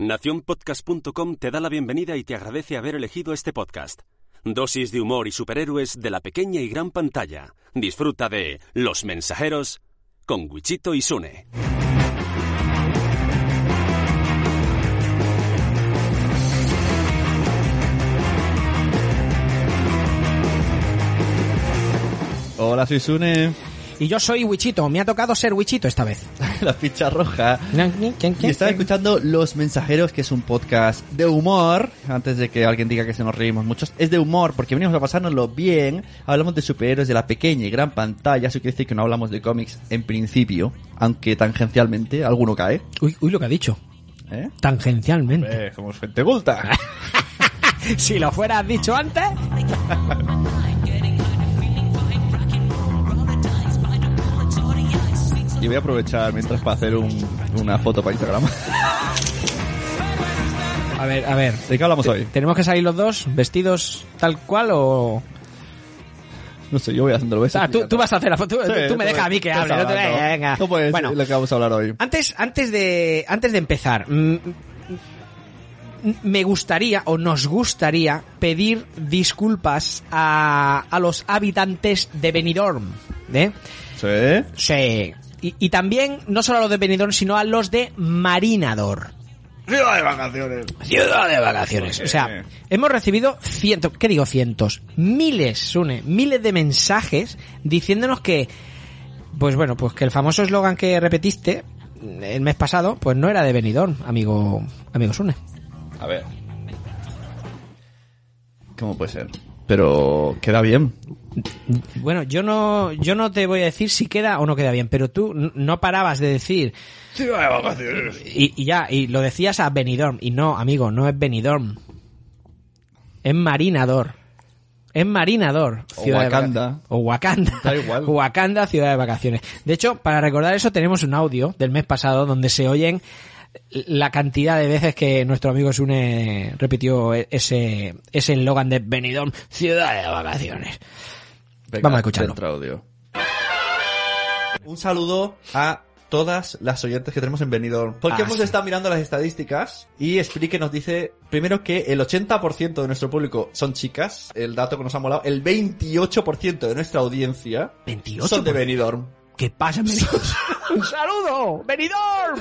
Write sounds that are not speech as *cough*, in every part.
Naciónpodcast.com te da la bienvenida y te agradece haber elegido este podcast. Dosis de humor y superhéroes de la pequeña y gran pantalla. Disfruta de Los Mensajeros con Wichito y Sune. Hola, soy Sune. Y yo soy Wichito, me ha tocado ser Wichito esta vez. *laughs* La ficha roja. Y estaba escuchando Los Mensajeros, que es un podcast de humor. Antes de que alguien diga que se nos reímos mucho, es de humor porque venimos a pasárnoslo bien. Hablamos de superhéroes de la pequeña y gran pantalla. Eso quiere decir que no hablamos de cómics en principio, aunque tangencialmente alguno cae. Uy, uy lo que ha dicho. ¿Eh? Tangencialmente. Eh, somos gente culta. *laughs* si lo fueras dicho antes. *laughs* Y voy a aprovechar mientras para hacer un- una foto para Instagram. A ver, a ver. ¿De qué hablamos hoy? ¿Tenemos que salir los dos vestidos tal cual o...? No sé, yo voy haciéndolo. ¿ves? Ah, tú, tú vas a hacer la foto. Sí, tú me dejas a mí que hable. No te venga. ¿Cómo es Bueno, lo que vamos a hablar hoy? antes, antes de, antes de empezar, mm, mm, me gustaría o nos gustaría pedir disculpas a, a los habitantes de Benidorm, ¿eh? ¿Sí? Sí. Y, y también, no solo a los de Benidorm, sino a los de Marinador. Ciudad de vacaciones. Ciudad de vacaciones. O sea, hemos recibido cientos, ¿qué digo cientos? Miles, Sune, miles de mensajes diciéndonos que, pues bueno, pues que el famoso eslogan que repetiste el mes pasado, pues no era de Benidorm, amigo, amigo Sune. A ver. ¿Cómo puede ser? Pero queda bien. Bueno, yo no, yo no te voy a decir si queda o no queda bien, pero tú no parabas de decir, Ciudad de vacaciones. y, y ya, y lo decías a Benidorm, y no, amigo, no es Benidorm. Es Marinador. Es Marinador. O ciudad de Wakanda. vaca- O Wakanda. Da igual. *laughs* Wakanda, ciudad de vacaciones. De hecho, para recordar eso, tenemos un audio del mes pasado donde se oyen la cantidad de veces que nuestro amigo Sune repitió e- ese ese eslogan de Benidorm, ciudad de vacaciones. Venga, Vamos a escucharlo. audio. Un saludo a todas las oyentes que tenemos en Benidorm. Porque Ah, hemos sí. estado mirando las estadísticas y Explique nos dice, primero que el 80% de nuestro público son chicas, el dato que nos ha molado, el 28% de nuestra audiencia 28 son de Benidorm. ¿Qué pasa, *laughs* Benidorm? ¡Un saludo! ¡Benidorm!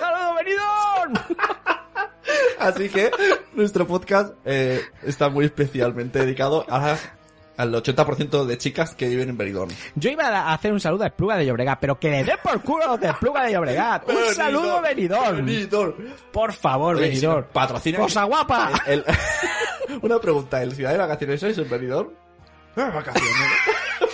¡Saludo, Benidorm! Así que nuestro podcast eh, está muy especialmente dedicado a, al 80% de chicas que viven en Benidorm. Yo iba a hacer un saludo a Espluga de Llobregat, pero que le dé por culo a los de Espluga de Llobregat. Un saludo, Benidorm. Benidorm. Por favor, Oye, si Benidorm. patrocina- ¡Cosa guapa! El- *laughs* una pregunta, ¿el ciudad de vacaciones sois en Benidorm? Ah, *laughs* vacaciones.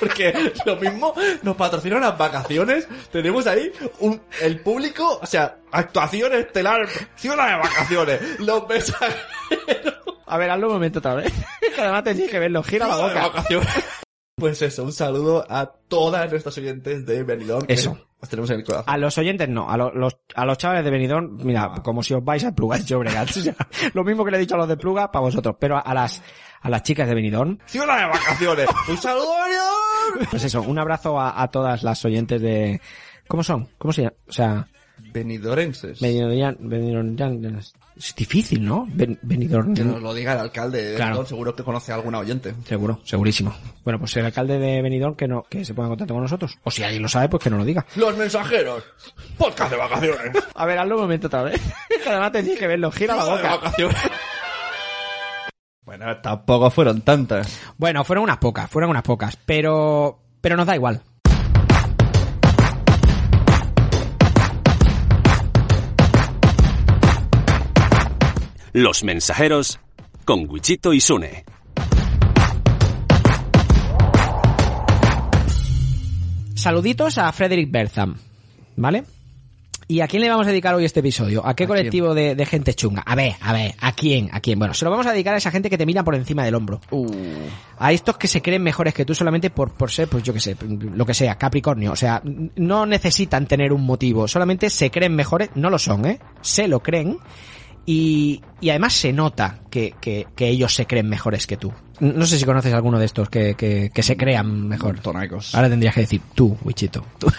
Porque lo mismo nos patrocinan las vacaciones. Tenemos ahí un, el público, o sea, actuación estelar, ciudad de vacaciones. Los mensajeros A ver, hazlo un momento otra vez. *laughs* que además tenéis que verlo. Gira la de boca. vacaciones. Pues eso, un saludo a todas nuestras oyentes de Benidorm. Eso. Tenemos en el corazón. A los oyentes no, a lo- los, a los chavales de Benidorm, mira, como si os vais a Pluga *laughs* de Llobregat. O sea, lo mismo que le he dicho a los de Pluga, para vosotros. Pero a, a las, a las chicas de Benidorm, Ciudad de vacaciones. un saludo a Benidorm. Pues eso, un abrazo a, a todas las oyentes de... ¿Cómo son? ¿Cómo se llama? O sea, Benidorenses. Benidorm es difícil, ¿no? Ben- Benidorm... Que nos lo diga el alcalde de Claro. Benidorm, seguro que conoce a alguna oyente. Seguro, segurísimo. Bueno, pues el alcalde de Benidorm que no, que se ponga en contacto con nosotros. O si alguien lo sabe, pues que nos lo diga. Los mensajeros. Podcast de vacaciones. A ver, hazlo un momento otra vez. *laughs* además tenéis que verlo. Gira la de boca. vacaciones. Bueno, tampoco fueron tantas. Bueno, fueron unas pocas, fueron unas pocas. Pero, pero nos da igual. Los Mensajeros con Wichito y Sune. Saluditos a Frederick Bertham, ¿vale? ¿Y a quién le vamos a dedicar hoy este episodio? ¿A qué ¿A colectivo de, de gente chunga? A ver, a ver, ¿a quién? ¿A quién? Bueno, se lo vamos a dedicar a esa gente que te mira por encima del hombro. A estos que se creen mejores que tú solamente por, por ser, pues yo que sé, lo que sea, Capricornio. O sea, no necesitan tener un motivo, solamente se creen mejores, no lo son, ¿eh? Se lo creen Y, y además se nota que, que, que ellos se creen mejores que tú. No sé si conoces alguno de estos que, que, que se crean mejor. Tonaicos. Ahora tendrías que decir tú, Wichito. Tú,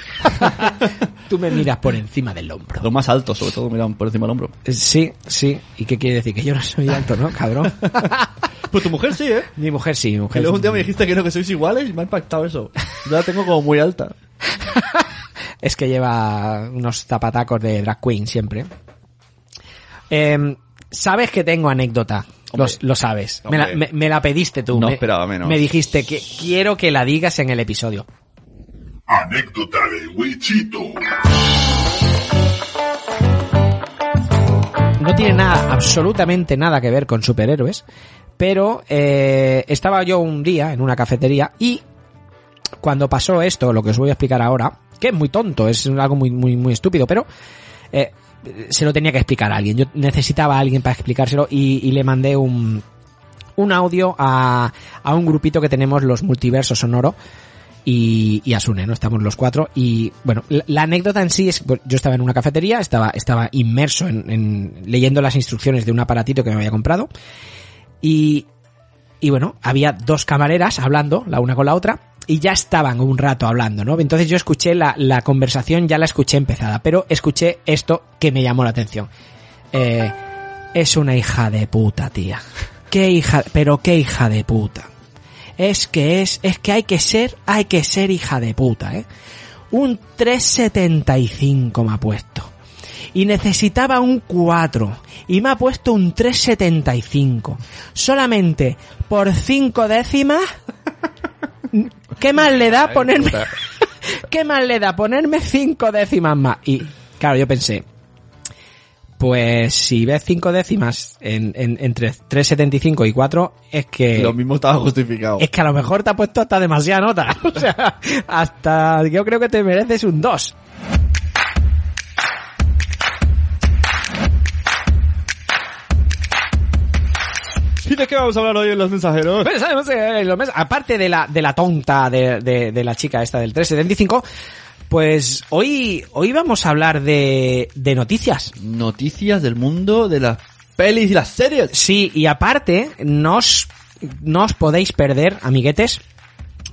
*laughs* Tú me miras por encima del hombro. Los más altos, sobre todo, miran por encima del hombro. Eh, Sí, sí. ¿Y qué quiere decir? Que yo no soy alto, ¿no, cabrón? *laughs* Pues tu mujer sí, ¿eh? mi mujer sí, mi Que mujer luego un día me dijiste que no, que sois iguales y me ha impactado eso. Yo la tengo como muy alta. *laughs* Es que lleva unos zapatacos de drag queen siempre. Em, Sabes que tengo anécdota. Lo, sabes. Me la, Hombre. me- me la pediste tú. No me, esperaba menos. Me dijiste que quiero que la digas en el episodio. Anécdota de Wichito. No tiene nada, absolutamente nada que ver con superhéroes. Pero eh, estaba yo un día en una cafetería y cuando pasó esto, lo que os voy a explicar ahora, que es muy tonto, es algo muy, muy, muy estúpido, pero eh, se lo tenía que explicar a alguien. Yo necesitaba a alguien para explicárselo y, le mandé un, un audio a, a un grupito que tenemos, los multiversos sonoro, y, y Asune, ¿no? Estamos los cuatro. Y bueno, la, anécdota en sí es pues, yo estaba en una cafetería, estaba, estaba inmerso en, en- leyendo las instrucciones de un aparatito que me había comprado. Y, y bueno, había dos camareras hablando, la una con la otra, y ya estaban un rato hablando, ¿no? Entonces yo escuché la, la conversación, ya la escuché empezada, pero escuché esto que me llamó la atención. Eh, es una hija de puta, tía. Qué hija, pero qué hija de puta. Es que es, es que hay que ser, hay que ser hija de puta, ¿eh? Un 375 me ha puesto. Y necesitaba un 4. Y me ha puesto un 375. Solamente por 5 décimas. ¿Qué más *laughs* le da ponerme? ¿Qué más le da ponerme 5 décimas más? Y claro, yo pensé, pues si ves 5 décimas en, en- entre 3,75 y 4, es que... Lo mismo estaba justificado. Es que a lo mejor te ha puesto hasta demasiada nota. *laughs* O sea, hasta yo creo que te mereces un 2. De qué vamos a hablar hoy en los mensajeros? Pero sabemos, eh, lo mes- aparte de la, de la tonta de, de- de la chica esta del 375, pues hoy, hoy vamos a hablar de, de noticias. Noticias del mundo de las pelis y las series. Sí, y aparte, no os, no os podéis perder, amiguetes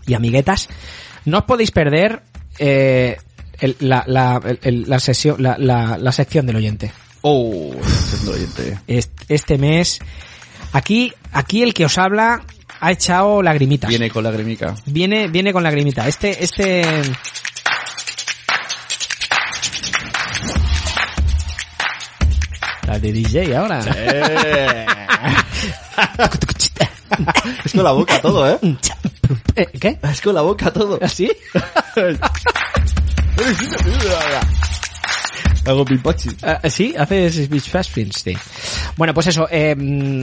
y amiguetas, no os podéis perder eh, el- la, la, el- la sesión, la, la, la sección del oyente. Oh, siendo oyente. Est- Este mes, aquí, aquí el que os habla ha echado lagrimitas. Viene con la gremica. Viene, viene con lagrimita. Este, este... La de DJ ahora. es con la boca todo, ¿eh? Eh, ¿Qué? Es con la boca todo. ¿Así? Hago pimpachi. Ah, sí, haces Films, sí. Bueno, pues eso. eh,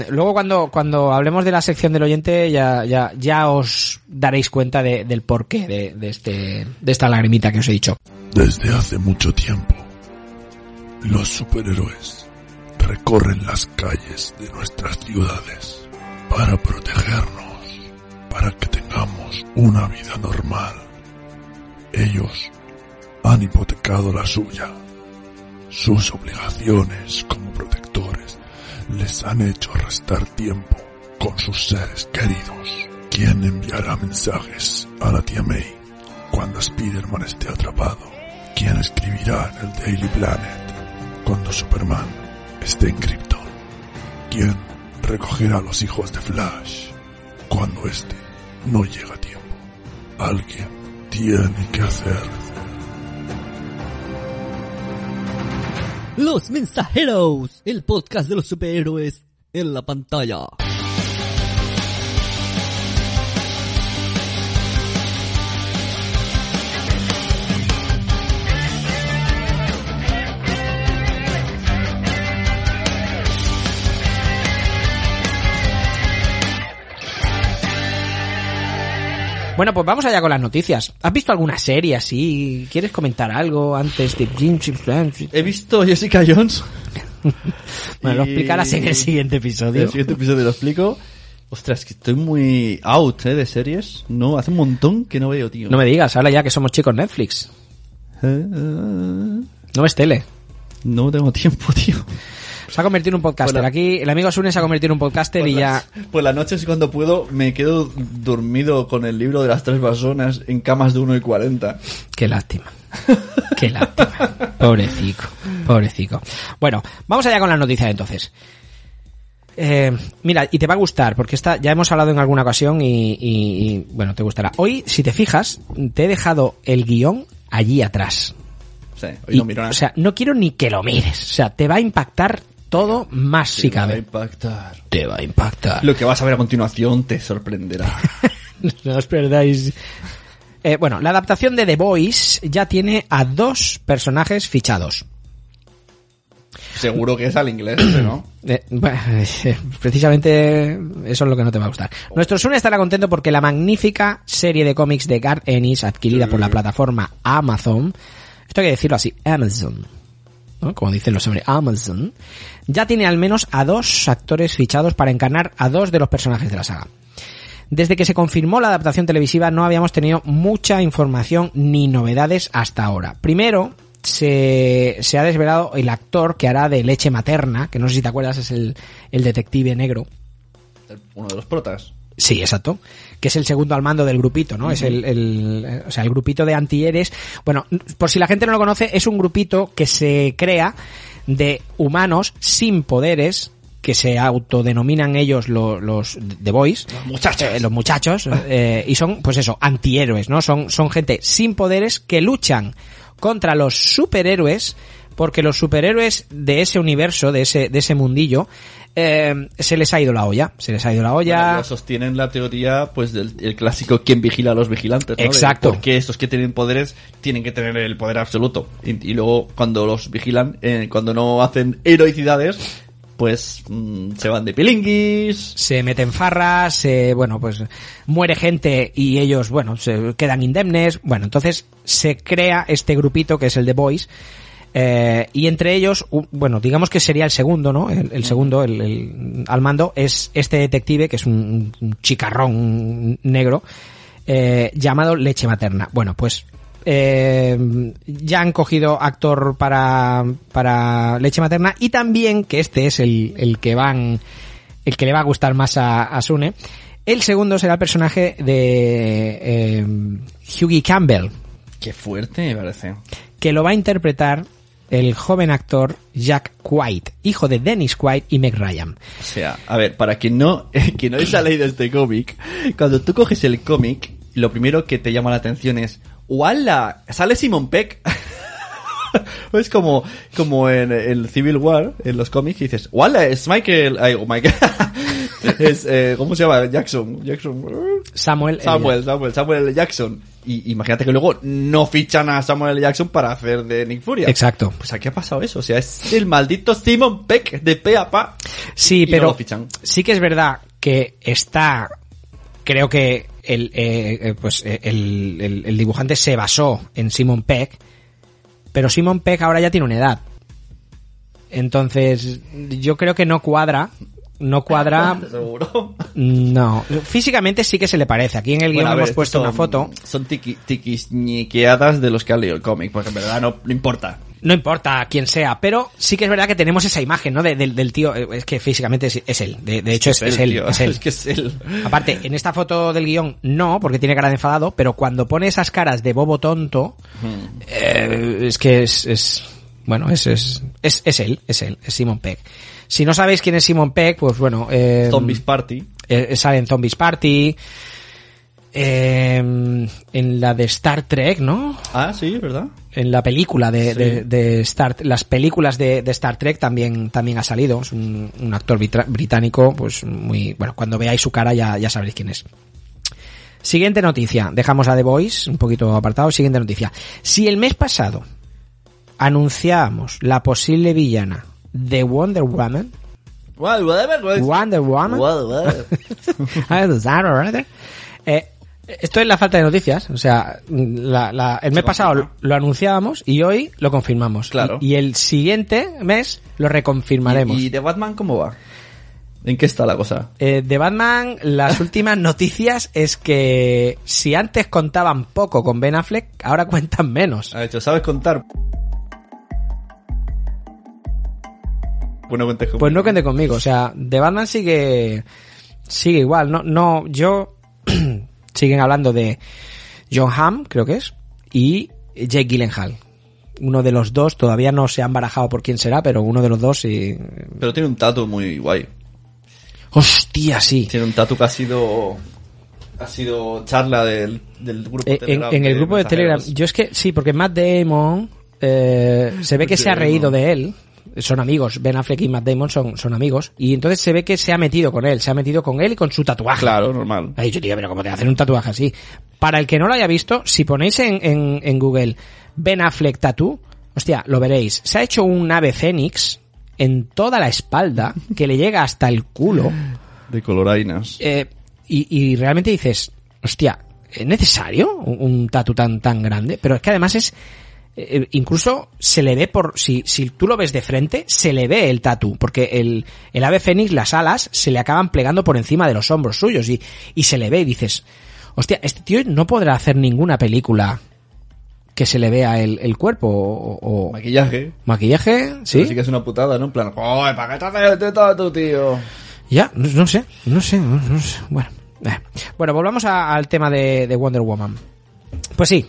luego cuando, cuando hablemos de la sección del oyente ya, ya, ya os daréis cuenta de- del porqué de, de este, de esta lagrimita que os he dicho. Desde hace mucho tiempo, los superhéroes recorren las calles de nuestras ciudades para protegernos, para que tengamos una vida normal. Ellos han hipotecado la suya. Sus obligaciones como protectores les han hecho restar tiempo con sus seres queridos. ¿Quién enviará mensajes a la tía May cuando Spider-Man esté atrapado? ¿Quién escribirá en el Daily Planet cuando Superman esté en Krypton? ¿Quién recogerá a los hijos de Flash cuando este no llega a tiempo? Alguien tiene que hacer. Los mensajeros, el podcast de los superhéroes en la pantalla. Bueno, pues vamos allá con las noticias. ¿Has visto alguna serie así? ¿Quieres comentar algo antes de Flash? He visto Jessica Jones. *laughs* Bueno, lo explicarás en el siguiente En episodio. el siguiente episodio lo explico. Ostras, que estoy muy out, ¿eh? De series. No, hace un montón que no veo, tío. No me digas, ahora ya que somos chicos Netflix. Eh, eh, No ves tele. no tengo tiempo, tío. Se ha convertido en un podcaster. Aquí el amigo Sune se ha convertido en un podcaster y ya... Pues las noches cuando puedo me quedo dormido con el libro de las tres personas en camas de 1 y 40. Qué lástima. Qué lástima. Pobrecico. Pobrecico. Bueno, vamos allá con las noticias entonces. Eh, mira, y te va a gustar, porque esta ya hemos hablado en alguna ocasión y, y- y, bueno, te gustará. Hoy, si te fijas, te he dejado el guion allí atrás. Sí, hoy Y, no miro nada. o sea, no quiero ni que lo mires. O sea, te va a impactar todo más si Te va a cabe. impactar. Te va a impactar. Lo que vas a ver a continuación te sorprenderá. *laughs* no os perdáis. Eh, bueno, la adaptación de The Voice ya tiene a dos personajes fichados. Seguro que es al inglés, ¿no? *clears throat* Eh, bueno, *laughs* precisamente eso es lo que no te va a gustar. Nuestro Sun estará contento porque la magnífica serie de cómics de Garth Ennis, adquirida por la plataforma Amazon, esto hay que decirlo así, Amazon, como dicen los hombres, Amazon, ya tiene al menos a dos actores fichados para encarnar a dos de los personajes de la saga. Desde que se confirmó la adaptación televisiva no habíamos tenido mucha información ni novedades hasta ahora. Primero, se, se ha desvelado el actor que hará de leche materna, que no sé si te acuerdas, es el, el detective negro. Uno de los protas. Sí, exacto. Que es el segundo al mando del grupito, ¿no? Es el, el- eh, o sea, el grupito de antieres. Bueno, por si la gente no lo conoce, es un grupito que se crea de humanos sin poderes que se autodenominan ellos lo- los The Boys. Los muchachos. los muchachos. eh, y son, pues eso, antihéroes, ¿no? Son, son gente sin poderes que luchan contra los superhéroes porque los superhéroes de ese universo, de ese, de ese mundillo, eh, se les ha ido la olla. Se les ha ido la olla. Bueno, sostienen la teoría, pues, del el clásico ¿quién vigila a los vigilantes? ¿no? De Exacto. por qué estos que tienen poderes tienen que tener el poder absoluto. Y, y luego, cuando los vigilan, eh, cuando no hacen heroicidades, pues, mm, se van de pilinguis. se meten farras, se, bueno, pues muere gente y ellos, bueno, se quedan indemnes. Bueno, entonces se crea este grupito que es el The Boys. Eh, y entre ellos, bueno, digamos que sería el segundo, ¿no? El, el segundo, el, el- al mando, es este detective, que es un, un chicarrón negro, eh, llamado Leche Materna. Bueno, pues eh, ya han cogido actor para, para Leche Materna y también, que este es el, el que van, el que le va a gustar más a, a Sune, el segundo será el personaje de eh, Hughie Campbell, Qué fuerte, me parece. que lo va a interpretar el joven actor Jack White, hijo de Dennis White y Meg Ryan. O sea, a ver, para quien no, *laughs* quien no haya leído este cómic, cuando tú coges el cómic, lo primero que te llama la atención es, ¡Wala! ¿Sale Simon Peck? *laughs* es como, como en el Civil War, en los cómics, y dices, ¡Wala! Es Michael, ay, oh, Michael. *laughs* *laughs* es, eh, ¿cómo se llama? Jackson, Jackson. Samuel. L. Samuel, Samuel, Samuel L. Jackson. Y imagínate que luego no fichan a Samuel L. Jackson para hacer de Nick Furia. Exacto. Pues aquí ha pasado eso. O sea, es el maldito Simon Peck de pe a pa. Sí, no pero lo fichan. sí que es verdad que está, creo que el, eh, eh, pues eh, el, el- el dibujante se basó en Simon Peck, pero Simon Peck ahora ya tiene una edad. Entonces, yo creo que no cuadra, no cuadra, *laughs* Seguro. no. Físicamente sí que se le parece. Aquí en el guion Bueno, ver, hemos puesto una foto. Son tiqui- tiquisñiqueadas de los que han leído el cómic, porque en verdad no, no importa. No importa quién sea, pero sí que es verdad que tenemos esa imagen, ¿no? De- del, del tío, eh, es que físicamente es, es él. De, de hecho, es, es él, tío. es él. *laughs* Es que es él. Aparte, en esta foto del guion no, porque tiene cara de enfadado, pero cuando pone esas caras de bobo tonto, eh, es que es, bueno, es, es, es, es él, es él, es Simon Peck. Si no sabéis quién es Simon Peck, pues bueno, eh, Zombies Party. eh, sale en Zombies Party, eh, en la de Star Trek, ¿no? Ah, sí, ¿verdad? en la película de, de, de Star las películas de, de Star Trek también también ha salido es un, un actor británico pues muy bueno cuando veáis su cara ya, ya sabréis quién es siguiente noticia dejamos a The Voice un poquito apartado siguiente noticia si el mes pasado anunciábamos la posible villana de Wonder Woman Well, whatever, Wonder Woman well, *laughs* well. Eh, esto es la falta de noticias. O sea, la- la- el mes pasado lo, lo anunciábamos y hoy lo confirmamos. Claro. Y, y el siguiente mes lo reconfirmaremos. ¿Y, ¿Y de Batman cómo va? ¿En qué está la cosa? Eh, de Batman, las *laughs* últimas noticias es que si antes contaban poco con Ben Affleck, ahora cuentan menos. Ha hecho, ¿sabes contar? Pues no cuentes conmigo. Pues no conmigo. O sea, de Batman sigue, sigue igual. No, no, yo, *clears throat* siguen hablando de John Hamm, creo que es, y Jake Gyllenhaal. Uno de los dos, todavía no se han barajado por quién será, pero uno de los dos sí. Pero tiene un tatu muy guay. Hostia, sí. Tiene un tatu que ha sido ha sido charla del, del grupo Eh, en, en el grupo de Telegram. mensajeros. Yo es que sí, porque Matt Damon eh, se ve que se ha reído de él. Son amigos. Ben Affleck y Matt Damon son, son amigos. Y entonces se ve que se ha metido con él. Se ha metido con él y con su tatuaje. Claro, normal. Ha dicho, tío, pero ¿cómo te hacen un tatuaje así? Para el que no lo haya visto, si ponéis en, en, en Google Ben Affleck Tattoo, hostia, lo veréis. Se ha hecho un ave fénix en toda la espalda que le llega hasta el culo. De colorainas. Eh, y, y realmente dices, hostia, ¿es necesario un, un tatu tan, tan grande? Pero es que además es, eh, incluso se le ve por, si, si tú lo ves de frente, se le ve el tatu, porque el, el ave fénix, las alas, se le acaban plegando por encima de los hombros suyos y, y se le ve y dices, hostia, este tío no podrá hacer ninguna película que se le vea el, el cuerpo o, o- Maquillaje. maquillaje, Sí. sí que es una putada, ¿no? En plan, ¡Joder, ¿para qué te haces este tatu, tío? Ya, no, no sé, no sé, no, no sé. Bueno, eh. bueno volvamos a- al tema de, de Wonder Woman. Pues sí,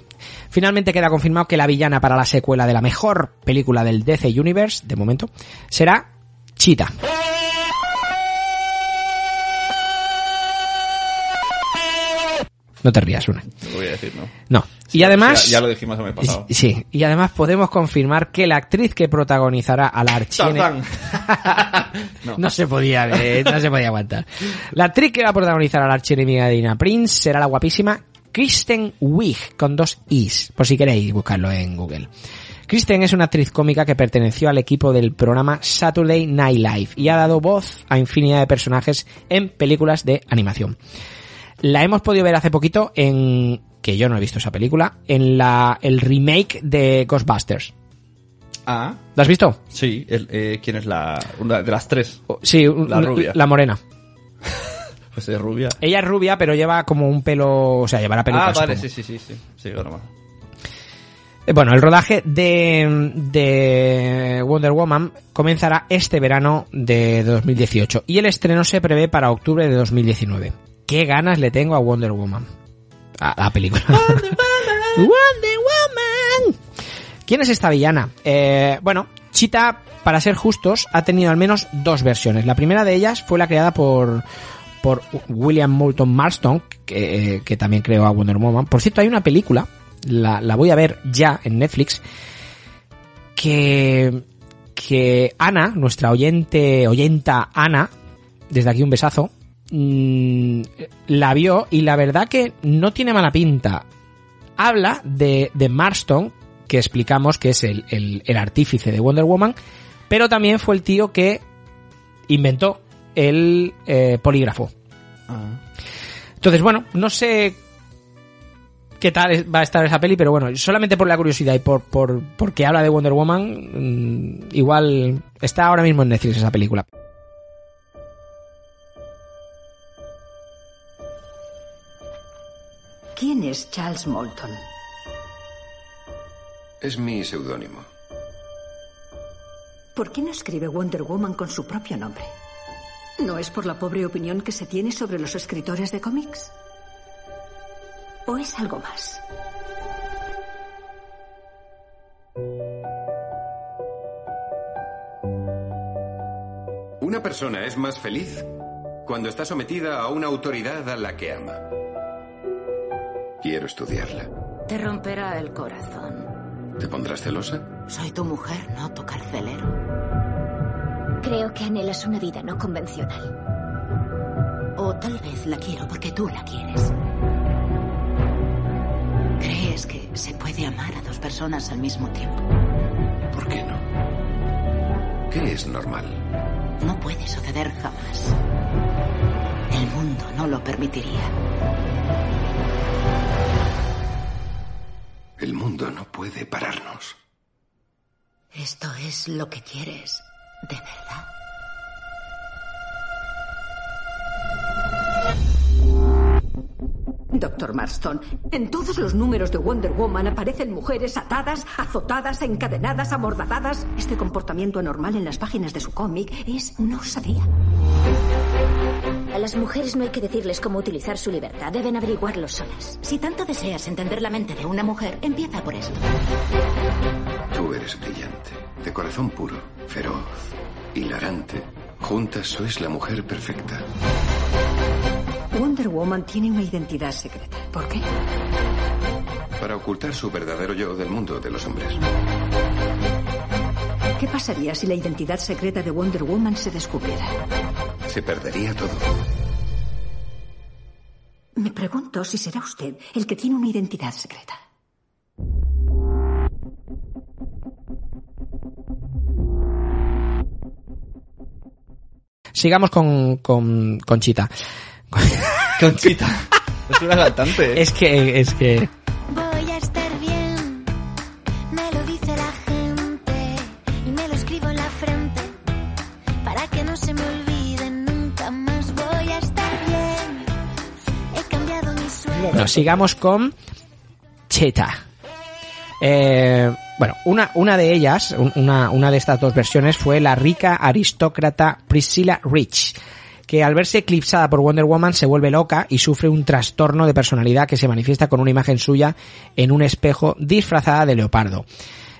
finalmente queda confirmado que la villana para la secuela de la mejor película del DC Universe, de momento, será Cheetah. No te rías, una. Lo voy a decir, ¿no? No. Y además... Ya, ya lo dijimos el mes pasado. Sí, y además podemos confirmar que la actriz que protagonizará a la archiene... Tarzán. *laughs* no. se podía, eh, no se podía aguantar. La actriz que va a protagonizar a la archienemiga de Dina Prince será la guapísima Kristen Wiig, con dos is, por si queréis buscarlo en Google. Kristen es una actriz cómica que perteneció al equipo del programa Saturday Night Live y ha dado voz a infinidad de personajes en películas de animación. La hemos podido ver hace poquito en que yo no he visto esa película, en la el remake de Ghostbusters. Ah, ¿La has visto? sí. El, eh, ¿Quién es la una de las tres? Sí, La rubia. la morena. *laughs* Pues es rubia. Ella es rubia, pero lleva como un pelo, o sea, llevará pelucas. Ah, vale, como- sí, sí, sí, sí. Sí, normal. Eh, Bueno, el rodaje de, de Wonder Woman comenzará este verano de 2018 y el estreno se prevé para octubre de 2019. ¿Qué ganas le tengo a Wonder Woman? A la película. *laughs* Wonder Woman. ¿Quién es esta villana? Eh, bueno, Cheetah, para ser justos, ha tenido al menos dos versiones. La primera de ellas fue la creada por, por William Moulton Marston, que, que también creó a Wonder Woman. Por cierto, hay una película, la, la voy a ver ya en Netflix, que, que Ana, nuestra oyente, oyenta Ana, desde aquí un besazo, mm, la vio y la verdad que no tiene mala pinta. Habla de, de Marston, que explicamos que es el- el artífice de Wonder Woman, pero también fue el tío que inventó el eh, polígrafo. Ah. Entonces, bueno, no sé qué tal va a estar esa peli, pero bueno, solamente por la curiosidad y por, por porque habla de Wonder Woman, mm, igual está ahora mismo en Netflix esa película. ¿Quién es Charles Moulton? Es mi seudónimo. ¿Por qué no escribe Wonder Woman con su propio nombre? ¿No es por la pobre opinión que se tiene sobre los escritores de cómics? ¿O es algo más? Una persona es más feliz cuando está sometida a una autoridad a la que ama. Quiero estudiarla. Te romperá el corazón. ¿Te pondrás celosa? Soy tu mujer, no tu carcelero. Creo que anhelas una vida no convencional. O tal vez la quiero porque tú la quieres. ¿Crees que se puede amar a dos personas al mismo tiempo? ¿Por qué no? ¿Qué es normal? No puede suceder jamás. El mundo no lo permitiría. El mundo no puede pararnos. ¿Esto es lo que quieres de verdad? Doctor Marston. En todos los números de Wonder Woman aparecen mujeres atadas, azotadas, encadenadas, amordazadas. Este comportamiento anormal en las páginas de su cómic es una osadía. A las mujeres no hay que decirles cómo utilizar su libertad, deben averiguarlo solas. Si tanto deseas entender la mente de una mujer, empieza por esto. Tú eres brillante, de corazón puro, feroz, hilarante. Juntas sois la mujer perfecta. Wonder Woman tiene una identidad secreta. ¿Por qué? Para ocultar su verdadero yo del mundo de los hombres. ¿Qué pasaría si la identidad secreta de Wonder Woman se descubriera? Se perdería todo. Me pregunto si será usted el que tiene una identidad secreta. Sigamos con, con, con Chita. Conchita. Es una cantante. ¿eh? Es que, es que... Voy a estar bien, me lo dice la gente y me lo escribo en la frente para que no se me olvide nunca más. Voy a estar bien, he cambiado mi sueño. Bueno, sigamos con Cheta. Eh, bueno, una, una de ellas, un- una, una de estas dos versiones fue la rica aristócrata Priscilla Rich, que al verse eclipsada por Wonder Woman se vuelve loca y sufre un trastorno de personalidad que se manifiesta con una imagen suya en un espejo disfrazada de leopardo.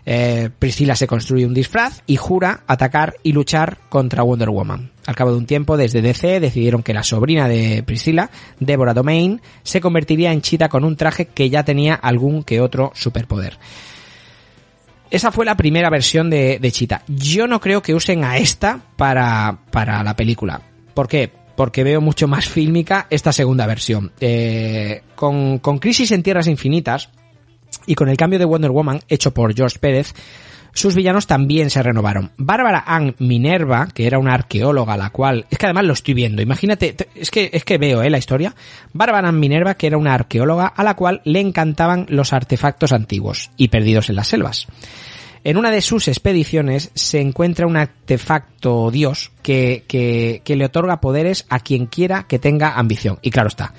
Eh, Priscilla se construye un disfraz y jura atacar y luchar contra Wonder Woman. Al cabo de un tiempo, desde DC decidieron que la sobrina de Priscilla, Deborah Domain, se convertiría en Cheetah con un traje que ya tenía algún que otro superpoder. Esa fue la primera versión de, de Cheetah. Yo no creo que usen a esta para, para la película. ¿Por qué? Porque veo mucho más fílmica esta segunda versión. Eh, con, con Crisis en Tierras Infinitas y con el cambio de Wonder Woman hecho por George Pérez, sus villanos también se renovaron. Bárbara Ann Minerva, que era una arqueóloga, la cual, es que además lo estoy viendo, imagínate, es que, es que veo, eh, la historia. Bárbara Ann Minerva, que era una arqueóloga a la cual le encantaban los artefactos antiguos y perdidos en las selvas. En una de sus expediciones se encuentra un artefacto dios que, que, que le otorga poderes a quien quiera que tenga ambición. Y claro está,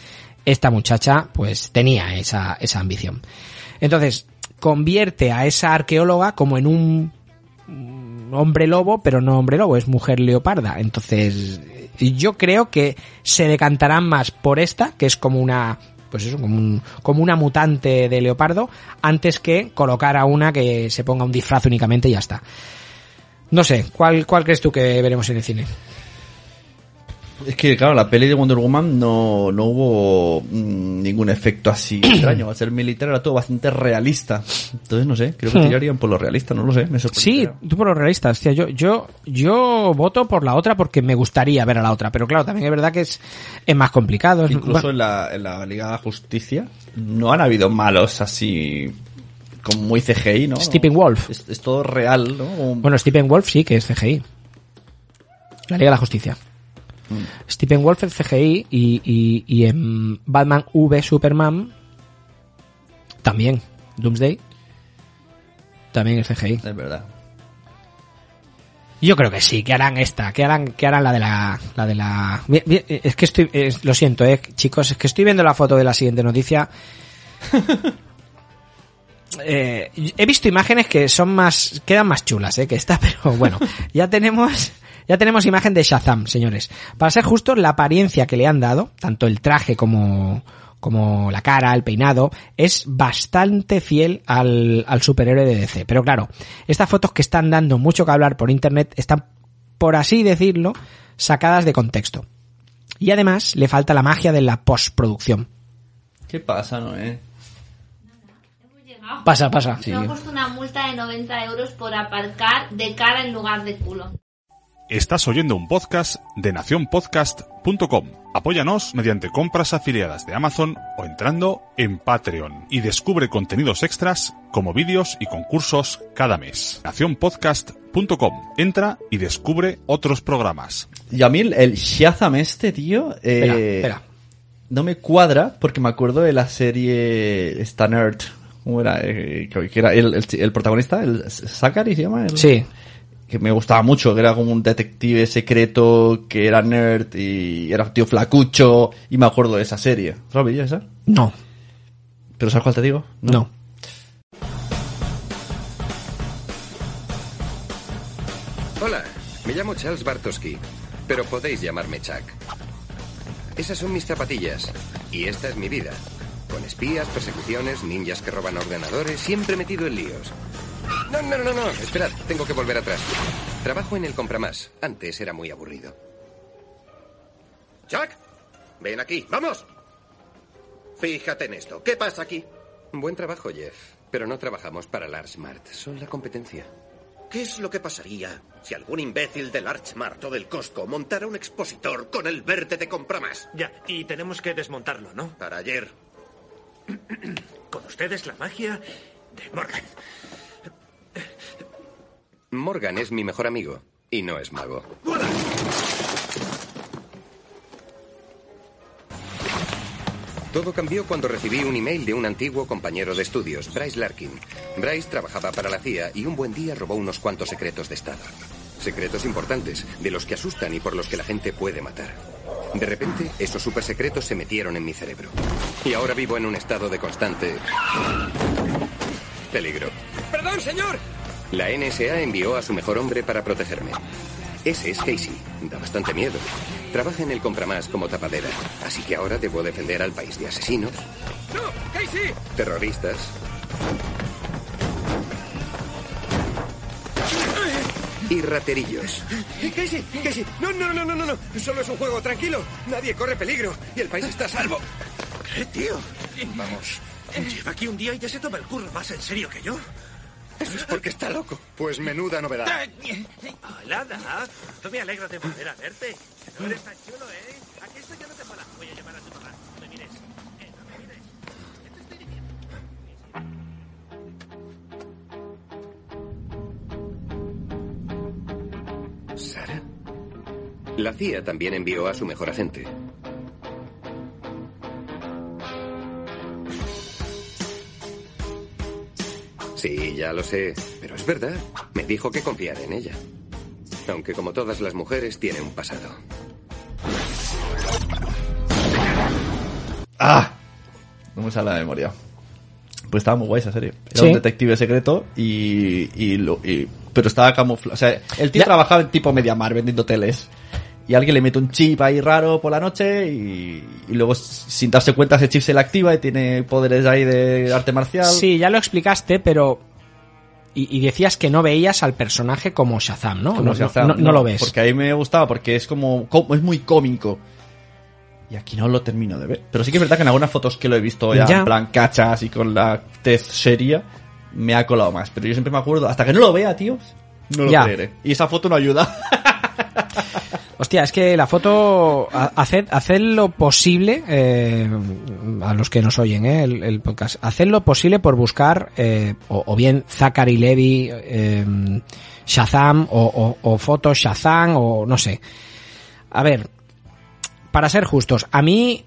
esta muchacha pues tenía esa, esa ambición. Entonces, convierte a esa arqueóloga como en un mm, hombre lobo, pero no hombre lobo, es mujer leoparda. Entonces, yo creo que se decantarán más por esta, que es como una pues eso, como, un- como una mutante de leopardo, antes que colocar a una que se ponga un disfraz únicamente y ya está. No sé, ¿cuál, cuál crees tú que veremos en el cine? Es que, claro, la peli de Wonder Woman no, no hubo mm, ningún efecto así *clears throat* extraño. Al ser militar era todo bastante realista. Entonces, no sé, creo que Hmm. tirarían por lo realista, no lo sé, me Sí, tú por lo realista, hostia, yo, yo, yo voto por la otra porque me gustaría ver a la otra, pero claro, también es verdad que es, es más complicado. Incluso en la, en la Liga de la Justicia no han habido malos así como muy CGI, ¿no? Steppenwolf. Es, es todo real, ¿no? Bueno, Stephen Wolf sí que es CGI. La Liga de la Justicia. Stephen Wolf es CGI y, y, y en Batman V Superman también. Doomsday también es CGI. Es verdad. Yo creo que sí, que harán esta, que harán, que harán la de la, la de la. Es que estoy, es- lo siento, eh, chicos, es que estoy viendo la foto de la siguiente noticia. *laughs* Eh, he visto imágenes que son más, quedan más chulas, eh, que esta, *laughs* pero bueno, ya tenemos, ya tenemos imagen de Shazam, señores. Para ser justos, la apariencia que le han dado, tanto el traje como, como la cara, el peinado, es bastante fiel al, al superhéroe de DC. Pero claro, estas fotos que están dando mucho que hablar por internet están, por así decirlo, sacadas de contexto. Y además le falta la magia de la postproducción. ¿Qué pasa, no, eh? Pasa, pasa. Sí. Me han puesto una multa de 90 euros por aparcar de cara en lugar de culo. Estás oyendo un podcast de nacionpodcast.com. Apóyanos mediante compras afiliadas de Amazon o entrando en Patreon y descubre contenidos extras como vídeos y concursos cada mes. nacionpodcast.com. Entra y descubre otros programas. Y a mí el- Shazam este, tío, eh, Espera, espera. no me cuadra porque me acuerdo de la serie Stan Nerd. ¿Cómo era? Eh, que que era el, el- el protagonista, el Zachary se llama. El- Sí. Que me gustaba mucho, que era como un detective secreto, que era nerd y era un tío flacucho, y me acuerdo de esa serie. ¿Lo veías esa? No. ¿Pero sabes cuál te digo? No. Hola, me llamo Charles Bartosky, pero podéis llamarme Chuck. Esas son mis zapatillas y esta es mi vida. Con espías, persecuciones, ninjas que roban ordenadores, siempre metido en líos. No, no, no, no, esperad, tengo que volver atrás. Trabajo en el Compramás. Antes era muy aburrido. Chuck, ven aquí, vamos. Fíjate en esto. ¿Qué pasa aquí? Buen trabajo, Jeff. Pero no trabajamos para Large Son la competencia. ¿Qué es lo que pasaría si algún imbécil del Archmart o del Costco montara un expositor con el verde de Compramas? Ya, y tenemos que desmontarlo, ¿no? Para ayer. Con ustedes la magia de Morgan. Morgan es mi mejor amigo y no es mago. Todo cambió cuando recibí un email de un antiguo compañero de estudios, Bryce Larkin. Bryce trabajaba para la CIA y un buen día robó unos cuantos secretos de Estado. Secretos importantes, de los que asustan y por los que la gente puede matar. De repente, esos supersecretos se metieron en mi cerebro. Y ahora vivo en un estado de constante peligro. ¡Perdón, señor! La NSA envió a su mejor hombre para protegerme. Ese es Casey. Da bastante miedo. Trabaja en el Compramás como tapadera. Así que ahora debo defender al país de asesinos, ¡No! ¡Casey! terroristas y raterillos. ¡Casey! ¡Casey! No, no, no, no, no, no. Solo es un juego, tranquilo. Nadie corre peligro. Y el país está a salvo. ¿Qué, tío? Vamos. Lleva aquí un día y ya se toma el curro más en serio que yo. Eso es porque está loco. Pues menuda novedad. Hola, Dad. No me alegro de volver a verte. No eres tan chulo, ¿eh? Aquí estoy, ya no te mola. Voy a llamar a tu mamá. No me mires. Eh, no me mires. ¿Qué te estoy diciendo? ¿Sara? La CIA también envió a su mejor agente. Sí, ya lo sé, pero es verdad. Me dijo que confiara en ella. Aunque como todas las mujeres, tiene un pasado. ¡Ah! No me sale la memoria. Pues estaba muy guay esa serie. Era Sí. un detective secreto y, y, lo- y- pero estaba camuflado. O sea, el tío Ya. trabajaba en tipo Mediamar vendiendo teles. Y alguien le mete un chip ahí raro por la noche y, y luego sin darse cuenta ese chip se le activa y tiene poderes ahí de arte marcial. Sí, ya lo explicaste, pero... Y, y decías que no veías al personaje como Shazam, ¿no? Como no, Shazam, no- no lo ves. Porque a mí me gustaba, porque es como, co- es muy cómico. Y aquí no lo termino de ver. Pero sí que es verdad que en algunas fotos que lo he visto ya, Ya. en plan cachas y con la tez seria, me ha colado más. Pero yo siempre me acuerdo, hasta que no lo vea, tío, no lo Ya. creeré. Y esa foto no ayuda. *laughs* Hostia, es que la foto, ha- haced, haced lo posible, eh, a los que nos oyen, eh, el, el podcast, haced lo posible por buscar, eh, o, o bien Zachary Levy, eh, Shazam, o, o, o fotos Shazam, o no sé. A ver, para ser justos, a mí,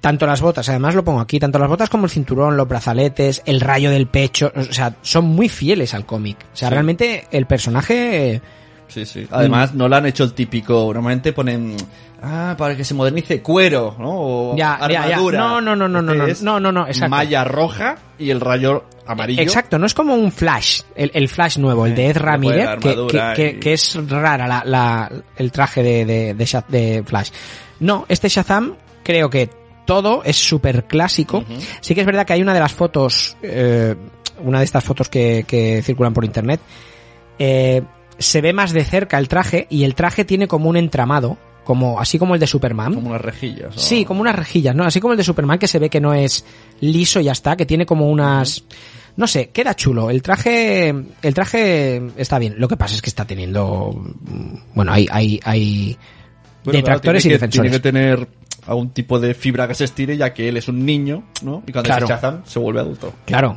tanto las botas, además lo pongo aquí, tanto las botas como el cinturón, los brazaletes, el rayo del pecho, o sea, son muy fieles al cómic. O sea, Sí. realmente el personaje... Sí, sí. Además, no le han hecho el típico. Normalmente ponen. Ah, para que se modernice cuero, ¿no? O Ya, ya, ya. armadura. No, no, no, no, no, Este no, no, no, no, exacto. Malla roja y el rayo amarillo. Exacto, no es como un Flash, el, el Flash nuevo, el de Ed Eh, Ramírez, que, armadura que- que- y- que es rara la, la- el traje de, de, de de Flash. No, este Shazam creo que todo es súper clásico. Sí que es verdad que hay una de las fotos, eh, una de estas fotos que, que circulan por internet, eh, se ve más de cerca el traje y el traje tiene como un entramado, como así como el de Superman. Como unas rejillas. Sí, como unas rejillas, ¿no? Así como el de Superman que se ve que no es liso y ya está, que tiene como unas... No sé, queda chulo. El traje, el traje está bien. Lo que pasa es que está teniendo, bueno, hay, hay, hay Bueno, detractores claro, y que- defensores. Tiene que tener algún tipo de fibra que se estire, ya que él es un niño, ¿no? Y cuando Claro. se Shazam se vuelve adulto. Claro,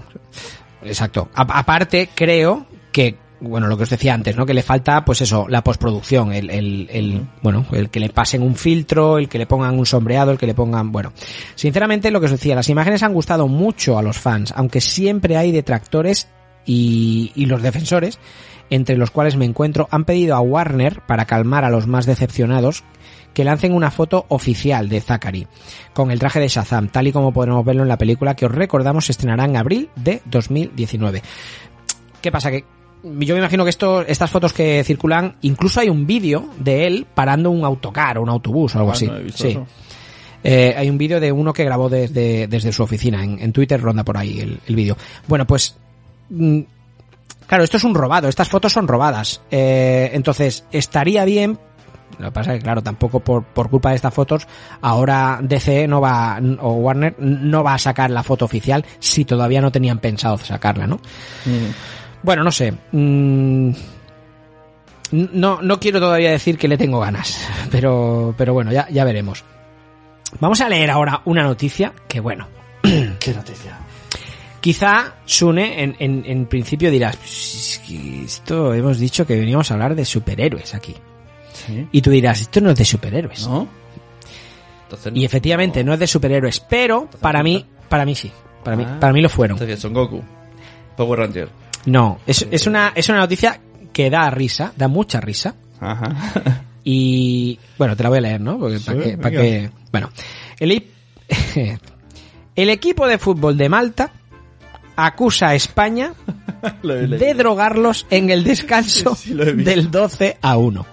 exacto. A- aparte, creo que, bueno, lo que os decía antes, ¿no? Que le falta, pues eso, la postproducción, el, el, el, bueno, el que le pasen un filtro, el que le pongan un sombreado, el que le pongan, bueno. Sinceramente, lo que os decía, las imágenes han gustado mucho a los fans, aunque siempre hay detractores y, y los defensores, entre los cuales me encuentro, han pedido a Warner, para calmar a los más decepcionados, que lancen una foto oficial de Zachary con el traje de Shazam, tal y como podremos verlo en la película que os recordamos se estrenará en abril de 2019. ¿Qué pasa? Que yo me imagino que esto, estas fotos que circulan, incluso hay un vídeo de él parando un autocar o un autobús o algo Ah, así. no sí. Eh, hay un vídeo de uno que grabó desde, desde su oficina. En, en Twitter ronda por ahí el, el vídeo. Bueno, pues. mm, Claro, esto es un robado. Estas fotos son robadas. Eh, entonces, estaría bien. Lo que pasa es que, claro, tampoco por, por culpa de estas fotos, ahora DC no va, o Warner no va a sacar la foto oficial si todavía no tenían pensado sacarla, ¿no? Bueno, no sé. Mm, no, no quiero todavía decir que le tengo ganas, *laughs* pero, pero bueno, ya, ya veremos. Vamos a leer ahora una noticia que, bueno, *clears throat* ¿Qué noticia? quizá Sune en, en, en principio dirás, "Pues esto hemos dicho que veníamos a hablar de superhéroes aquí. Sí. Y tú dirás, esto no es de superhéroes. ¿No? Entonces, Y efectivamente no es de superhéroes, pero para mí, para mí sí. Para mí, Ah. para mí lo fueron. Entonces, Son Goku. Power Ranger. No, es, es una, es una noticia que da risa, da mucha risa. Ajá. Y bueno, te la voy a leer, ¿no? Porque para que, que- bueno, el, *laughs* el equipo de fútbol de Malta acusa a España *laughs* de drogarlos en el descanso Sí, del 12 a 1.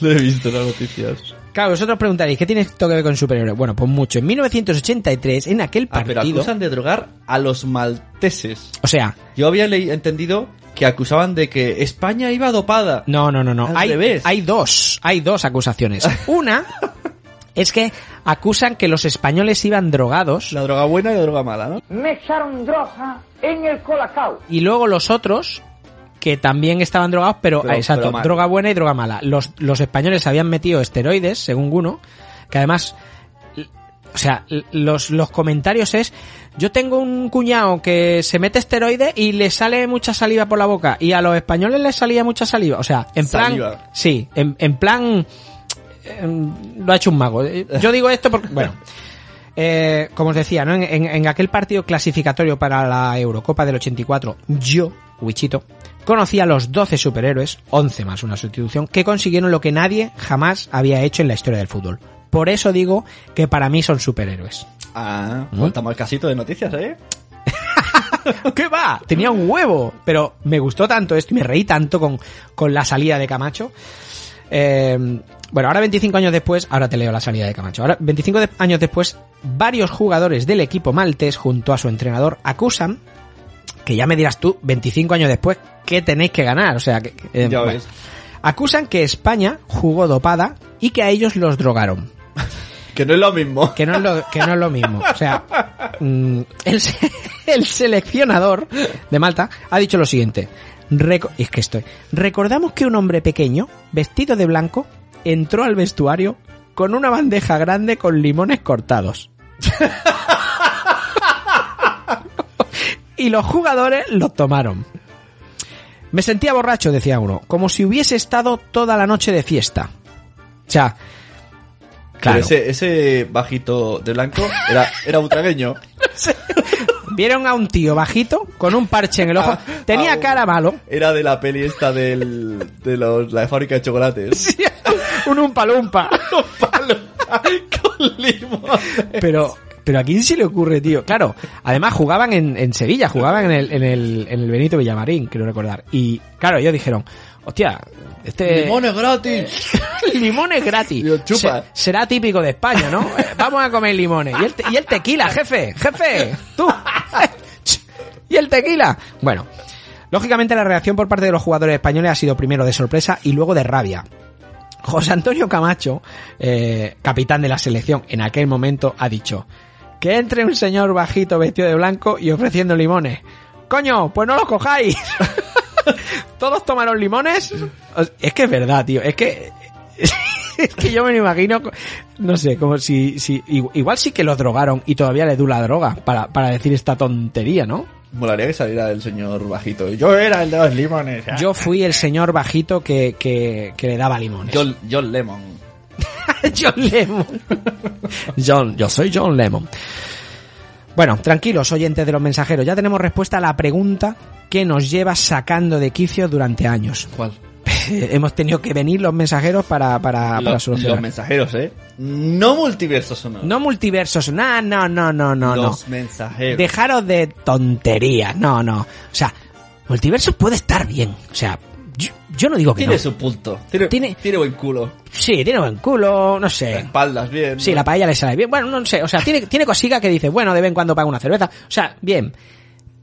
Lo he visto en las noticias. Claro, vosotros preguntaréis, ¿qué tiene esto que ver con superhéroes? Bueno, pues mucho. En 1983, en aquel Ah, pero partido... acusan de drogar a los malteses. o sea, Yo había entendido que acusaban de que España iba dopada. No, no, no, no. Al Hay, revés. hay dos, hay dos acusaciones. *laughs* Una es que acusan que los españoles iban drogados La droga buena y la droga mala, ¿no? Me echaron droga en el colacao. y luego los otros que también estaban drogados, pero, Pero- exacto, pero droga buena y droga mala. Los, los españoles habían metido esteroides, según uno, que además, o sea, los, los comentarios es, yo tengo un cuñado que se mete esteroides y le sale mucha saliva por la boca y a los españoles les salía mucha saliva. O sea, en plan, Saliva. sí, en, en plan, em, lo ha hecho un mago. *laughs* Yo digo esto porque, bueno, eh, como os decía, ¿no? En, en- en aquel partido clasificatorio para la Eurocopa del 84, yo, Wichito, conocí a los 12 superhéroes, 11 más una sustitución, que consiguieron lo que nadie jamás había hecho en la historia del fútbol. Por eso digo que para mí son superhéroes. Ah, ¿Mm? estamos al casito de noticias, ¿eh? *laughs* ¿Qué va? Tenía un huevo. Pero me gustó tanto esto y me reí tanto con, con la salida de Camacho. Eh, bueno, ahora 25 años después, ahora te leo la salida de Camacho. Ahora 25 de- años después, varios jugadores del equipo maltés junto a su entrenador acusan que ya me dirás tú, 25 años después, ¿qué tenéis que ganar? O sea, que, eh, Ya ves. acusan que España jugó dopada y que a ellos los drogaron. Que no es lo mismo. Que no es lo, que no es lo mismo. O sea, mm, el, se- *laughs* el seleccionador de Malta ha dicho lo siguiente. Reco- es que estoy. Recordamos que un hombre pequeño, vestido de blanco, entró al vestuario con una bandeja grande con limones cortados. *laughs* y los jugadores los tomaron. Me sentía borracho, decía uno, como si hubiese estado toda la noche de fiesta. O sea, Claro. ese, ese bajito de blanco era, era butragueño. *laughs* Vieron a un tío bajito con un parche en el ojo. Tenía ah, cara malo. Era de la peli esta del, de los, la fábrica de chocolates. *laughs* *laughs* un umpalumpa. Con limón. Pero, pero a quién se le ocurre, tío. Claro, además jugaban en, en Sevilla, jugaban en el, en, el, en el Benito Villamarín, quiero recordar. Y claro, ellos dijeron, hostia, este... ¡Limones gratis! *laughs* limones gratis. Digo, chupa. Se- será típico de España, ¿no? Eh, Vamos a comer limones. Y el, te- y el tequila, jefe, jefe, tú. *laughs* y el tequila. Bueno, lógicamente la reacción por parte de los jugadores españoles ha sido primero de sorpresa y luego de rabia. José Antonio Camacho, eh, capitán de la selección en aquel momento, ha dicho que entre un señor bajito vestido de blanco y ofreciendo limones. Coño, pues no los cojáis. *laughs* Todos tomaron limones. Es que es verdad, tío. Es que *laughs* es que yo me lo imagino, no sé, como si, si igu- igual sí que los drogaron y todavía le du la droga para, para decir esta tontería, ¿no? Molaría que saliera el señor bajito. Yo era el de los limones. Yo fui el señor bajito que, que, que le daba limones. John, John Lemon. *laughs* John Lemon. John, yo soy John Lemon. Bueno, tranquilos, oyentes de los mensajeros, ya tenemos respuesta a la pregunta que nos lleva sacando de quicio durante años. ¿Cuál? *laughs* Hemos tenido que venir los mensajeros para, para, para solucionar. los mensajeros, ¿eh? No multiversos sonoros. No multiversos, no, no, no, no, no, no. Los mensajeros. Dejaros de tonterías, no, no. O sea, multiverso puede estar bien. O sea, yo, no digo que Tiene no. su punto. Tiene, tiene, buen culo. Sí, tiene buen culo, no sé. Espaldas bien. Sí, la paella le sale bien. Bueno, no sé, o sea, tiene, tiene cosica que dice, bueno, de vez en cuando paga una cerveza. O sea, bien.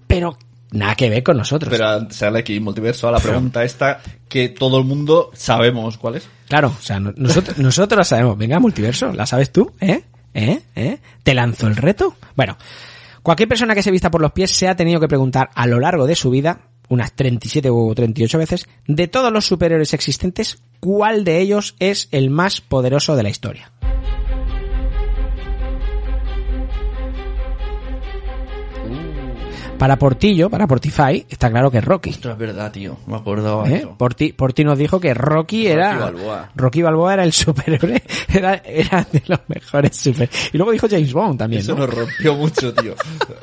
Pero nada que ver con nosotros. Pero sale aquí multiverso a la pregunta esta que todo el mundo sabemos cuál es. Claro, o sea, no- nosotros, nosotros la sabemos. Venga, multiverso, ¿la sabes tú? ¿Eh? ¿Eh? ¿Eh? ¿Te lanzo el reto? Bueno, cualquier persona que se vista por los pies se ha tenido que preguntar a lo largo de su vida, unas 37 o 38 veces, de todos los superhéroes existentes, cuál de ellos es el más poderoso de la historia. Para Portillo, para Portify, está claro que es Rocky. Ostras, es verdad, tío. No me acordaba. ¿Eh? eso. Porti, Porti nos dijo que Rocky era. Balboa. Rocky Balboa era el superhéroe. *laughs* Era, era de los mejores super. Y luego dijo James Bond también. Eso ¿no? nos rompió mucho, tío.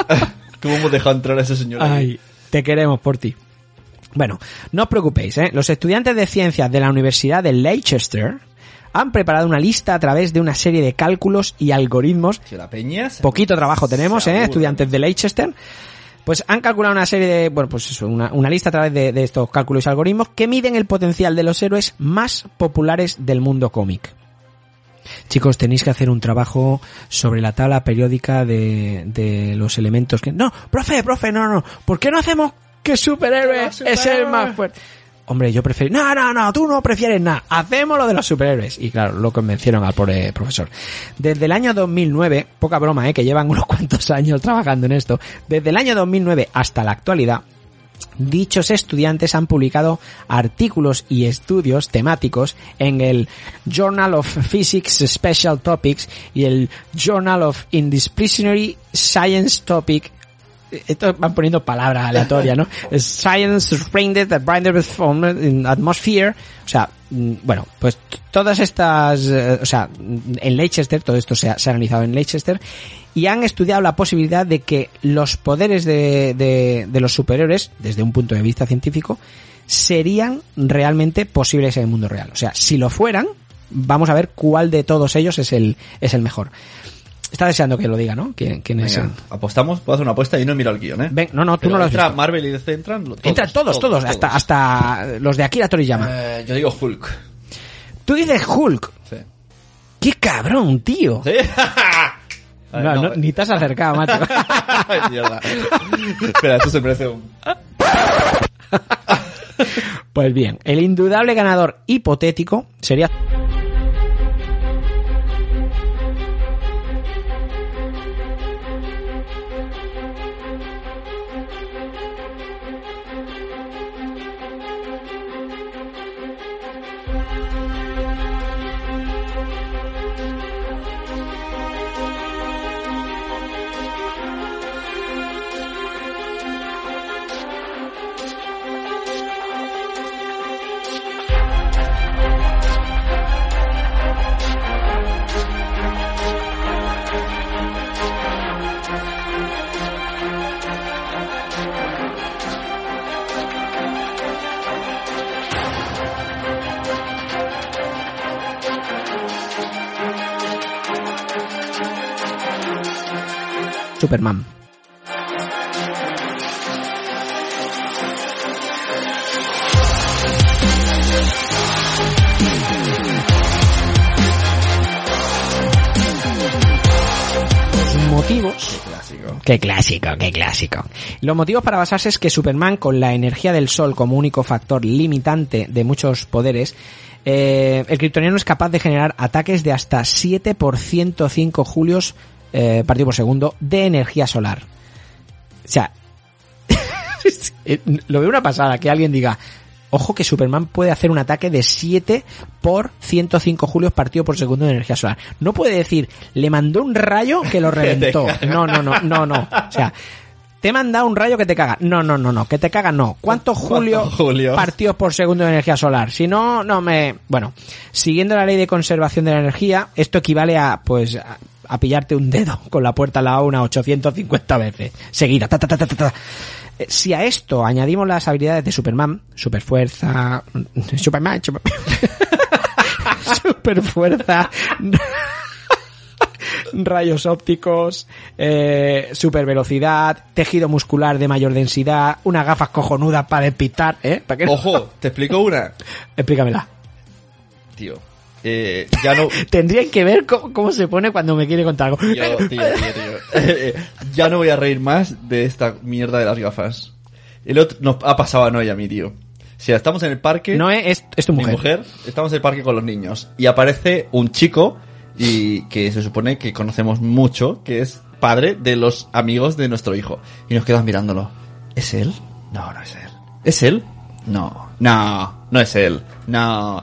*laughs* ¿Cómo hemos dejado entrar a ese señor ahí? Te queremos por ti. Bueno, no os preocupéis, ¿eh? Los estudiantes de ciencias de la Universidad de Leicester han preparado una lista a través de una serie de cálculos y algoritmos. Si la peña Poquito trabajo tenemos, ¿eh? Estudiantes de Leicester. Pues han calculado una serie de, bueno, pues eso, una, una lista a través de, de estos cálculos y algoritmos que miden el potencial de los héroes más populares del mundo cómic. Chicos, tenéis que hacer un trabajo sobre la tabla periódica de, de los elementos que... No, profe, profe, no, no. ¿Por qué no hacemos que superhéroe es el más fuerte? Hombre, yo prefiero... No, no, no, tú no prefieres nada. Hacemos lo de los superhéroes. Y claro, lo convencieron al pobre profesor. Desde el año 2009, poca broma, eh, que llevan unos cuantos años trabajando en esto. Desde el año 2009 hasta la actualidad, Dichos estudiantes han publicado artículos y estudios temáticos en el Journal of Physics Special Topics y el Journal of Indisciplinary Science Topic. Esto van poniendo palabras aleatorias, ¿no? *laughs* Science Binder Formed in Atmosphere. O sea, mm, bueno, pues todas estas, eh, o sea, en Leicester, todo esto se ha, se ha analizado en Leicester, y han estudiado la posibilidad de que los poderes de, de, de los superiores, desde un punto de vista científico, serían realmente posibles en el mundo real. O sea, si lo fueran, vamos a ver cuál de todos ellos es el, es el mejor. Está deseando que lo diga, ¿no? ¿Quién, quién es? Venga, apostamos, puedo hacer una apuesta y no he mirado el guion, ¿eh? Ven, no, no, tú Pero no lo has entra visto. Marvel y DC entran todos, Entran todos, todos, hasta, hasta los de Akira Toriyama. Eh, yo digo Hulk. Tú dices Hulk. Sí. ¡Qué cabrón, tío! ¿Sí? *laughs* No, no. no, ni te has acercado, macho. *laughs* Espera, esto se merece un... *laughs* Pues bien, el indudable ganador hipotético sería Superman. Motivos. Qué clásico, qué clásico. Los motivos para basarse es que Superman, con la energía del Sol como único factor limitante de muchos poderes, eh, el kryptoniano es capaz de generar ataques de hasta 7 por 105 julios eh, partido por segundo de energía solar. O sea, *laughs* eh, lo veo una pasada que alguien diga, ojo que Superman puede hacer un ataque de 7 por 105 julios partido por segundo de energía solar. No puede decir, le mandó un rayo que lo *laughs* reventó. No, no, no, no, no. O sea, te he mandado un rayo que te caga. No, no, no, no, que te caga no. ¿Cuántos julio julios? partidos por segundo de energía solar? Si no, no me... Bueno, siguiendo la ley de conservación de la energía, esto equivale a, pues, a, a pillarte un dedo *laughs* con la puerta al lado unas 850 veces. Seguida. Ta, ta, ta, ta, ta, ta. Eh, Si a esto añadimos las habilidades de Superman, superfuerza, *laughs* Superman, super, *laughs* superfuerza, rayos ópticos, eh, super velocidad, tejido muscular de mayor densidad, unas gafas cojonudas para despistar, ¿eh? ¿Para qué no? Ojo, te explico una. Explícamela. Tío, eh, ya no... *laughs* Tendrían que ver cómo, cómo se pone cuando me quiere contar algo. Tío, tío, tío. *laughs* Eh, ya no voy a reír más de esta mierda de las gafas. El otro nos ha pasado a Noé y a mí, tío. O sea, estamos en el parque. Noé es, es tu mi mujer. mujer. Estamos en el parque con los niños. Y aparece un chico y que se supone que conocemos mucho, que es padre de los amigos de nuestro hijo. Y nos quedamos mirándolo. ¿Es él? No, no es él. ¿Es él? No. No, no es él. No.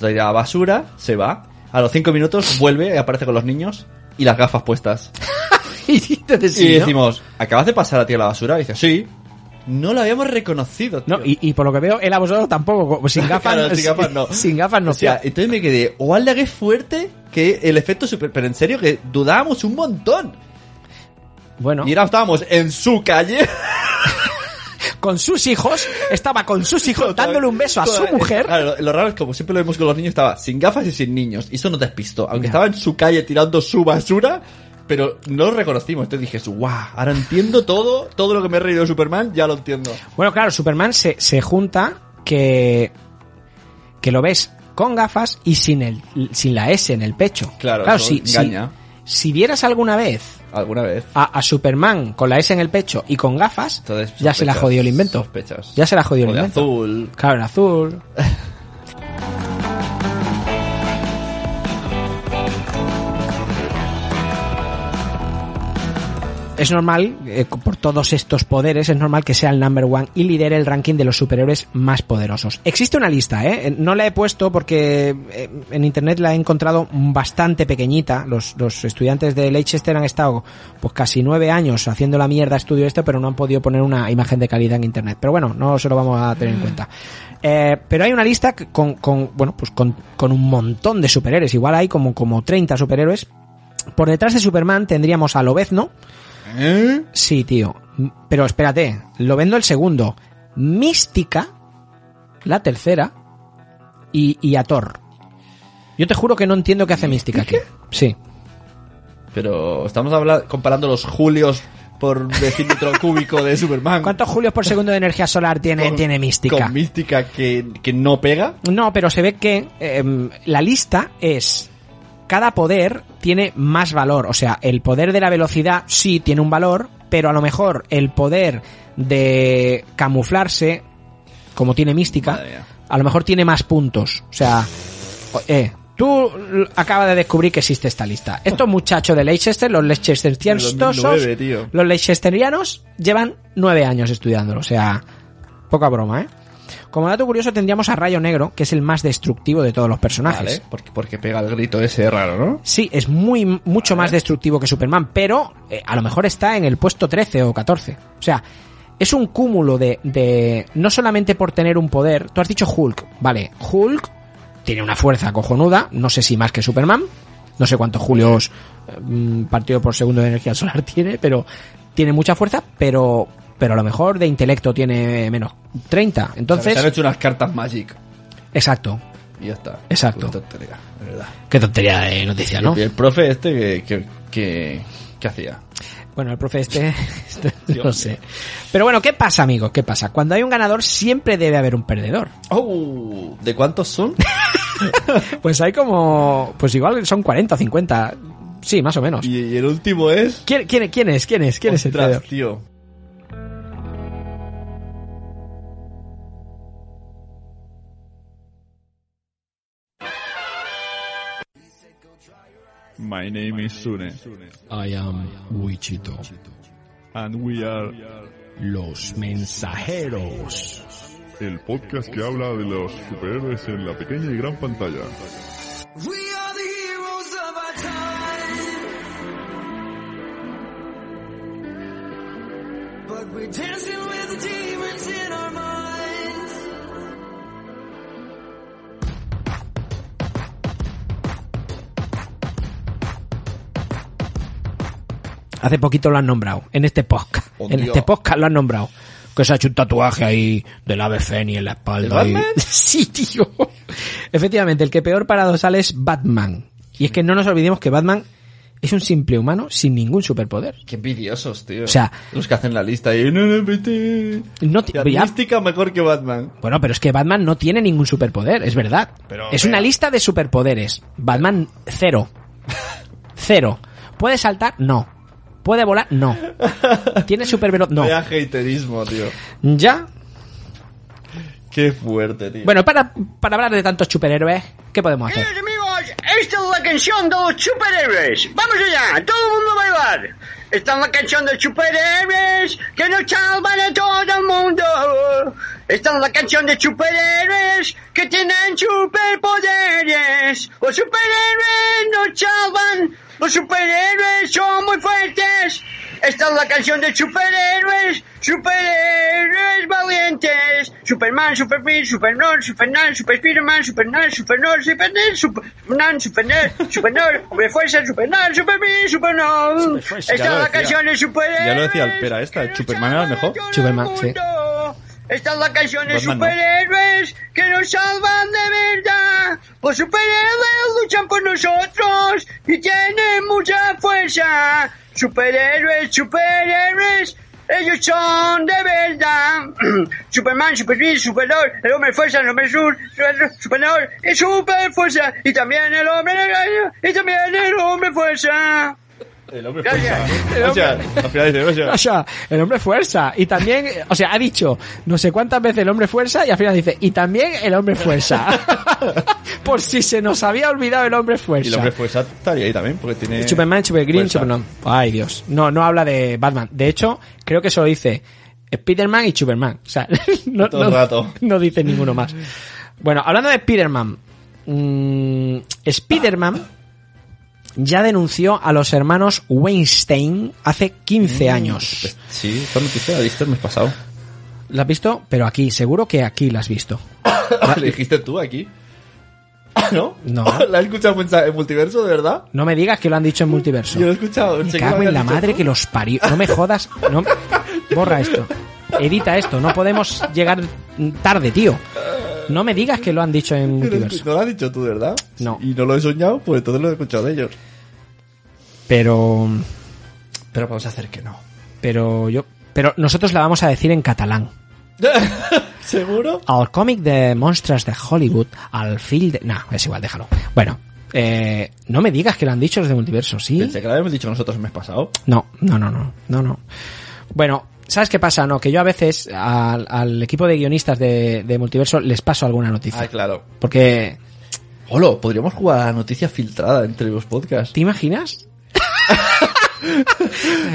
Trae la basura, se va. A los cinco minutos vuelve y aparece con los niños y las gafas puestas. *laughs* y decimos, ¿acabas de pasar a ti a la basura? Y dice, sí. No lo habíamos reconocido, tío. No, y, y por lo que veo, él a vosotros tampoco, *laughs* sin gafas, Claro, sin gafas no. *laughs* Sin gafas no. O sea, entonces me quedé, ¡Walda, qué fuerte! Que el efecto super... Pero en serio, que dudábamos un montón. Bueno. Y ahora estábamos en su calle. Con sus hijos, estaba con sus hijos dándole un beso a su Toda- mujer. Claro, lo, lo raro es como siempre lo vemos con los niños, estaba sin gafas y sin niños. Y eso nos despistó. Aunque estaba en su calle tirando su basura, pero no lo reconocimos. Entonces dije, ¡guau! Ahora entiendo todo, todo lo que me he reído de Superman, ya lo entiendo. Bueno, claro, Superman se, se junta que, que lo ves con gafas y sin el, sin la S en el pecho. Claro, eso si, si, si vieras alguna vez Alguna vez. a, a Superman con la S en el pecho y con gafas, Entonces, ya se la jodió el invento. sospechas. Ya se la jodió el O de invento. azul. Claro, el azul. *laughs* Es normal, eh, por todos estos poderes, es normal que sea el number one y lidere el ranking de los superhéroes más poderosos. Existe una lista, ¿eh? No la he puesto porque eh, en internet la he encontrado bastante pequeñita. Los, los estudiantes de Leicester han estado pues casi nueve años haciendo la mierda estudio este, pero no han podido poner una imagen de calidad en internet. Pero bueno, no se lo vamos a tener en cuenta. Eh, pero hay una lista con, con bueno, pues con, con un montón de superhéroes. Igual hay como, como 30 superhéroes. Por detrás de Superman tendríamos a Lobezno. ¿Eh? Sí, tío. Pero espérate, lo vendo el segundo. Mística, la tercera, y, y a Thor. Yo te juro que no entiendo qué hace Mística aquí. Sí. Pero estamos hablando, comparando los julios por decímetro *laughs* cúbico de Superman. ¿Cuántos julios por segundo de energía solar tiene, Con- tiene Mística? Con mística que, que no pega. No, pero se ve que em, la lista es cada poder tiene más valor. O sea, el poder de la velocidad sí tiene un valor, pero a lo mejor el poder de camuflarse, como tiene mística, a lo mejor tiene más puntos. O sea, eh, tú acabas de descubrir que existe esta lista. Estos *laughs* muchachos de Leicester, los Leicesterianos, De 2009, tío. los Leicesterianos llevan nueve años estudiándolo. O sea, poca broma, ¿eh? Como dato curioso tendríamos a Rayo Negro, que es el más destructivo de todos los personajes. Vale, porque, porque pega el grito ese raro, ¿no? Sí, es muy mucho más destructivo que Superman, pero eh, a lo mejor está en el puesto 13 o 14. O sea, es un cúmulo de, de... No solamente por tener un poder... Tú has dicho Hulk. Vale, Hulk tiene una fuerza cojonuda, no sé si más que Superman. No sé cuántos Julios eh, mm, partido por segundo de energía solar *laughs* tiene, pero tiene mucha fuerza, pero pero a lo mejor de intelecto tiene menos 30. Entonces, Se han hecho unas cartas Magic. exacto. Y ya está. Exacto. Qué tontería, de verdad. Qué tontería de noticia, ¿no? Y el profe este que, que, que, que hacía. Bueno, el profe este, *laughs* este no sé. Pero bueno, ¿qué pasa, amigos? ¿Qué pasa? Cuando hay un ganador siempre debe haber un perdedor. Oh, ¿de cuántos son? *laughs* Pues hay como, pues igual son 40 o 50. Sí, más o menos. y, y el último es... ¿Quién, quién, quién es? ¿Quién es? ¿Quién es el perdedor? tío. My name is Sune. I am Wichito. And we are Los mensajeros. el podcast que habla de los superhéroes en la pequeña y gran pantalla. Hace poquito lo han nombrado, en este podcast. Oh, en Dios. este podcast lo han nombrado. Que se ha hecho un tatuaje ahí del ave Fénix en la espalda. ¿De y- Batman? *laughs* sí, tío. Efectivamente, el que peor parado sale es Batman. Y es que no nos olvidemos que Batman es un simple humano sin ningún superpoder. Qué envidiosos, tío. O sea- los que hacen la lista y no, no, vete. No mística mejor que Batman. Bueno, pero es que Batman no tiene ningún superpoder, es verdad. Pero, es pero- una lista de superpoderes. Batman, cero. *laughs* Cero. ¿Puede saltar? No. ¿Puede volar? No. ¿Tiene supervelocidad? No. Vaya haterismo, tío. ¿Ya? Qué fuerte, tío. Bueno, para, para hablar de tantos superhéroes, ¿qué podemos hacer? Queridos amigos, esta es la canción de los superhéroes. ¡Vamos allá! ¡Todo el mundo a bailar! Esta es la canción de los superhéroes que nos salvan a todo el mundo. Esta es la canción de superhéroes que tienen superpoderes. Los superhéroes nos salvan. Los superhéroes son muy fuertes. Esta es la canción de superhéroes. Superhéroes valientes. Superman, Superman, Superman, Superman, Super Spiderman, Superman, Superman, Superman, Superman, Superman, Superman, Hombre Fuerza, Superman, Superman, Superman. Esta es la canción de superhéroes. Ya lo decía esta, Superman era el mejor. Superman, sí. Esta es la canción de superhéroes que nos salvan de verdad. Los superhéroes luchan por nosotros y tienen mucha fuerza. Superhéroes, superhéroes, ellos son de verdad. *clears throat* Superman, Superman, Superdor, el hombre fuerza, el hombre sur, Superdor y super fuerza. Y también el hombre y también el hombre fuerza. El hombre fuerza. O sea, al final dice, o sea, O sea, el hombre fuerza. Y también, o sea, ha dicho no sé cuántas veces el hombre fuerza y al final dice, y también el hombre fuerza. *laughs* Por si se nos había olvidado el hombre fuerza. Y el hombre fuerza estaría ahí también, porque tiene... Superman, Supergreen. Superman. Ay, Dios. No, no habla de Batman. De hecho, creo que solo dice Spiderman y Superman. O sea, *laughs* no, Todo el no- rato. no dice ninguno más. Bueno, hablando de Spiderman. mm, Spiderman ya denunció a los hermanos Weinstein hace 15 años. Sí, esta noticia la viste el mes pasado. ¿La has visto? Pero aquí, seguro que aquí la has visto. *coughs* ¿La dijiste tú aquí? *coughs* ¿No? No. *coughs* ¿La has escuchado en multiverso, de verdad? No me digas que lo han dicho en multiverso. Yo lo he escuchado. Me cago en la madre tú. que los parió. No me jodas. No... Borra esto. Edita esto. No podemos llegar tarde, tío. No me digas que lo han dicho en multiverso. No lo has dicho tú, ¿verdad? No. Y no lo he soñado, pues entonces lo he escuchado de ellos. Pero. Pero vamos a hacer que no. Pero yo. Pero nosotros la vamos a decir en catalán. *laughs* ¿Seguro? Al cómic de monstruos de Hollywood, al film de. Nah, es igual, déjalo. Bueno, eh, no me digas que lo han dicho los de multiverso, ¿sí? Pensé que lo habíamos dicho nosotros el mes pasado. No, no, no, no, no, no. Bueno, ¿sabes qué pasa? No, que yo a veces al, al equipo de guionistas de, de multiverso les paso alguna noticia. Ah, claro. Porque, Holo, podríamos jugar a la noticia filtrada entre los podcasts. ¿te imaginas? *laughs*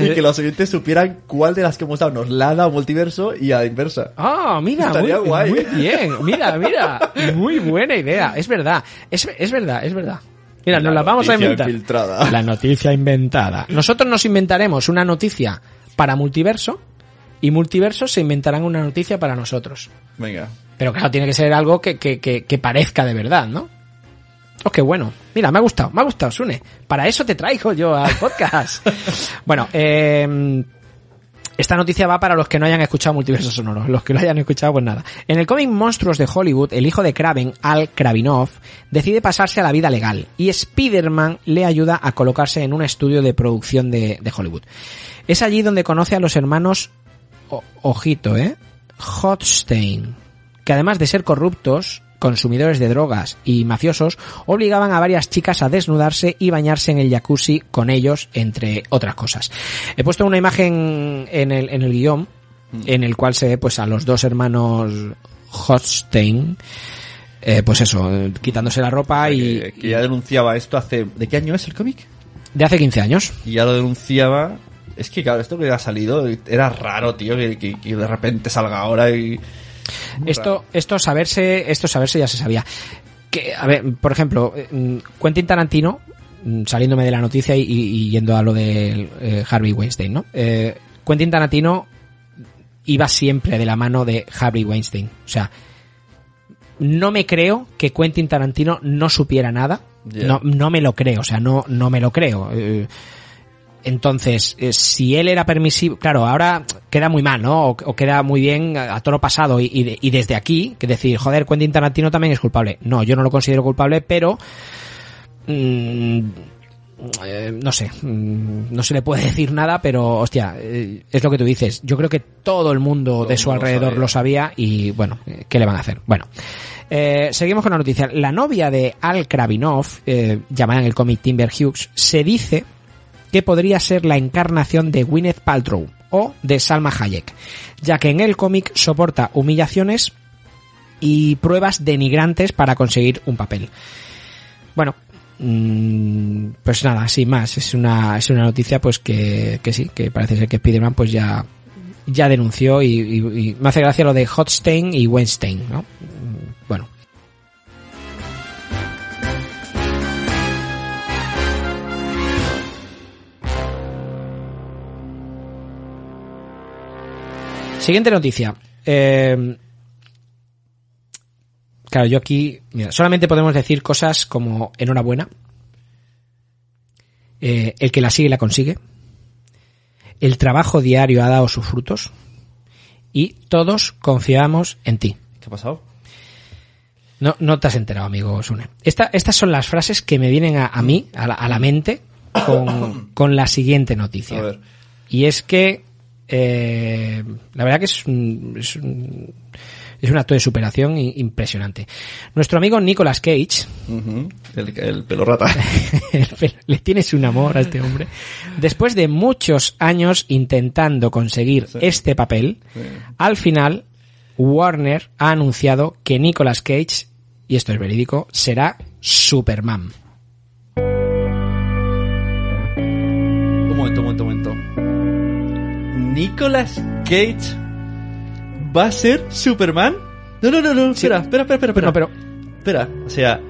y que los oyentes supieran cuál de las que hemos dado nos la ha dado multiverso y a la inversa. Ah, mira, Estaría muy, guay. muy bien. Mira, mira, muy buena idea. Es verdad, es, es verdad, es verdad. Mira, La nos la vamos a noticia inventar. infiltrada. La noticia inventada. Nosotros nos inventaremos una noticia para multiverso y multiverso se inventarán una noticia para nosotros. Venga. Pero claro, tiene que ser algo que, que, que, que parezca de verdad, ¿no? Oh, qué bueno. Mira, me ha gustado, me ha gustado, Sune. Para eso te traigo yo al *laughs* podcast. bueno, eh, esta noticia va para los que no hayan escuchado Multiverso Sonoro. Los que lo hayan escuchado, pues nada. En el cómic Monstruos de Hollywood, el hijo de Kraven, Al Kravinov, decide pasarse a la vida legal y Spider-Man le ayuda a colocarse en un estudio de producción de, de Hollywood. Es allí donde conoce a los hermanos, o- ojito, eh, Hotstein, que además de ser corruptos, consumidores de drogas y mafiosos, obligaban a varias chicas a desnudarse y bañarse en el jacuzzi con ellos, entre otras cosas. He puesto una imagen en el, en el guion, en el cual se ve pues a los dos hermanos Hotstein, eh, pues eso, quitándose la ropa y... Que, que ya denunciaba esto hace... ¿De qué año es el cómic? De hace 15 años. Y ya lo denunciaba... Es que claro, esto que ha salido era raro, tío, que, que- que de repente salga ahora y... Esto, esto saberse, esto saberse ya se sabía. Que, a ver, por ejemplo, eh, mm, Quentin Tarantino, mm, saliéndome de la noticia y, y yendo a lo de eh, Harvey Weinstein, ¿no? Eh, Quentin Tarantino iba siempre de la mano de Harvey Weinstein. O sea, no me creo que Quentin Tarantino no supiera nada. No, no me lo creo, o sea, no, no me lo creo. Eh, Entonces, eh, si él era permisivo, claro, ahora queda muy mal, ¿no? O, o queda muy bien a, a toro pasado y, y de- y desde aquí, que decir, joder, Quentin Tarantino también es culpable. No, yo no lo considero culpable, pero mm, eh, no sé, mm, no se le puede *laughs* decir nada, pero hostia, eh, es lo que tú dices. Yo creo que todo el mundo de su lo alrededor sabía. lo sabía y bueno, ¿qué le van a hacer? Bueno, eh, seguimos con la noticia. La novia de Al Kravinov, eh, llamada en el cómic Timber Hughes, se dice que podría ser la encarnación de Gwyneth Paltrow o de Salma Hayek, ya que en el cómic soporta humillaciones y pruebas denigrantes para conseguir un papel. Bueno, mm, pues nada, sin más, es una, es una noticia pues que, que sí, que parece ser que Spiderman pues ya, ya denunció y, y- me hace gracia lo de Hotstein y Weinstein, ¿no? Bueno. Siguiente noticia. Eh, claro, yo aquí, mira, solamente podemos decir cosas como enhorabuena. Eh, el que la sigue la consigue. El trabajo diario ha dado sus frutos. Y todos confiamos en ti. ¿Qué ha pasado? No, no te has enterado, amigo Sune. Esta- estas son las frases que me vienen a, a mí, a la, a la mente, con, *coughs* con la siguiente noticia. A ver. Y es que, eh, la verdad que es un, es un, es un acto de superación impresionante. Nuestro amigo Nicolas Cage, el, el pelo rata. *laughs* le tienes un amor a este hombre, después de muchos años intentando conseguir este papel, al final Warner ha anunciado que Nicolas Cage, y esto es verídico, será Superman. Un momento, un momento, un momento. Nicolas Cage va a ser Superman. No, no, no, no. Espera, espera, espera, espera. espera. No, pero Espera, o sea,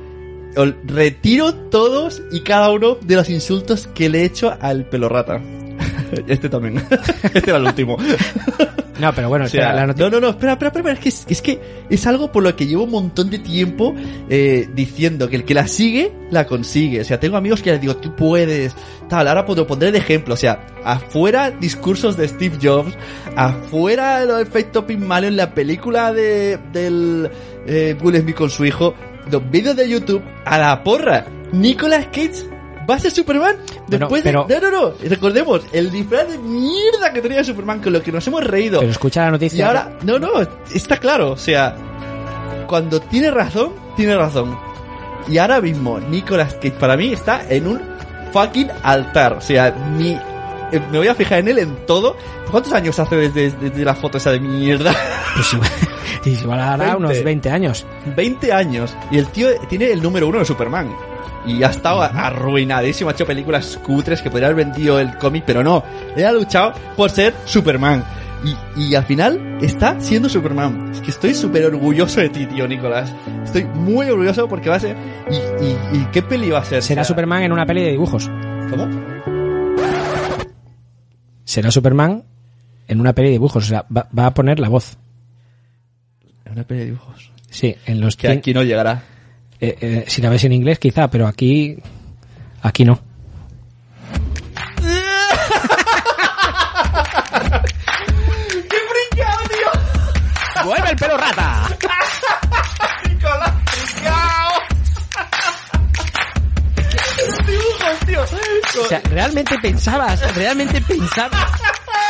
retiro todos y cada uno de los insultos que le he hecho al pelo rata. *laughs* Este también. *laughs* Este era el último. *laughs* No, pero bueno, O sea, espera, la noti- no, no, no, espera, espera, espera, es que es, es que es algo por lo que llevo un montón de tiempo eh, diciendo que el que la sigue, la consigue. O sea, tengo amigos que les digo, tú puedes, tal, ahora puedo pondré de ejemplo. O sea, afuera discursos de Steve Jobs, afuera el efecto Pygmalion en la película de, del eh, Will Smith con su hijo, los vídeos de YouTube, a la porra. Nicolas Cage va a ser Superman. Bueno, Después pero- de... No, no, no. Recordemos, el disfraz de mierda que tenía Superman con lo que nos hemos reído. pero escucha la Y noticia. ahora, no, no, está claro, o sea, cuando tiene razón, tiene razón. Y ahora mismo, Nicolas Cage para mí está en un fucking altar, o sea, mi, eh, me voy a fijar en él en todo. ¿Cuántos años hace desde, desde la foto esa de mierda? *laughs* Pues igual, igual hará 20. unos 20 años. 20 años. Y el tío tiene el número uno de Superman. Y ha estado arruinadísimo, ha hecho películas cutres que podría haber vendido el cómic, pero no. Él ha luchado por ser Superman. Y, y al final está siendo Superman. Es que estoy súper orgulloso de ti, tío Nicolás. Estoy muy orgulloso porque va a ser... ¿Y, y, y qué peli va a ser? Será O sea, Superman en una peli de dibujos. ¿Cómo? Será Superman en una peli de dibujos. O sea, va, va a poner la voz. En una peli de dibujos. Sí, en los Que aquí no llegará. Eh, eh, si la ves en inglés quizá, pero aquí aquí no. ¡Qué brincado, tío! ¡Vuelve el pelo rata! Nicolás, brincado. Dibujos, tío. O sea, realmente pensabas, realmente pensabas.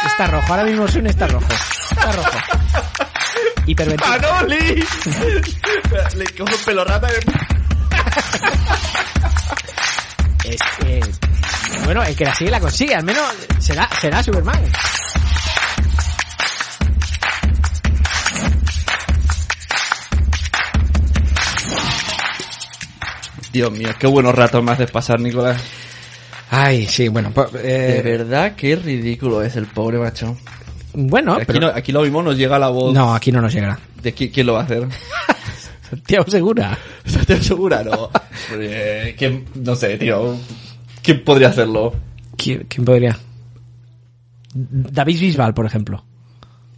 Está rojo, ahora mismo Sun está rojo. Está rojo. Hiperventila. ¡Manoli! *laughs* Le cojo el pelo rata de... Es que, bueno, el que la sigue la consigue, al menos será, será Superman. Dios mío, qué buenos ratos me haces pasar, Nicolás. Ay, sí, bueno, pues, De eh, verdad, qué ridículo es el pobre macho. Bueno, aquí, pero- no- aquí lo mismo nos llega la voz. no, aquí no nos llegará. ¿De qui- quién lo va a hacer? *laughs* Santiago Segura. ¿Estás segura? No. Eh, ¿quién? No sé, tío. ¿Quién podría hacerlo? ¿Quién, quién podría? David Bisbal, por ejemplo.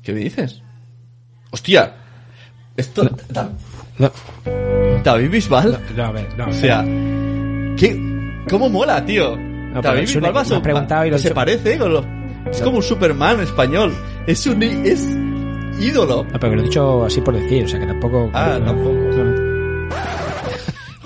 ¿Qué me dices? ¡Hostia! Esto... Da- No, David Bisbal. no, a ver, no. O sea... ¿qué? ¿Cómo mola, tío? David Bisbal va has preguntado y lo he se parece, con lo- es como un Superman español. Es un es ídolo. No, pero que lo he dicho así por decir, o sea que tampoco... Ah, tampoco.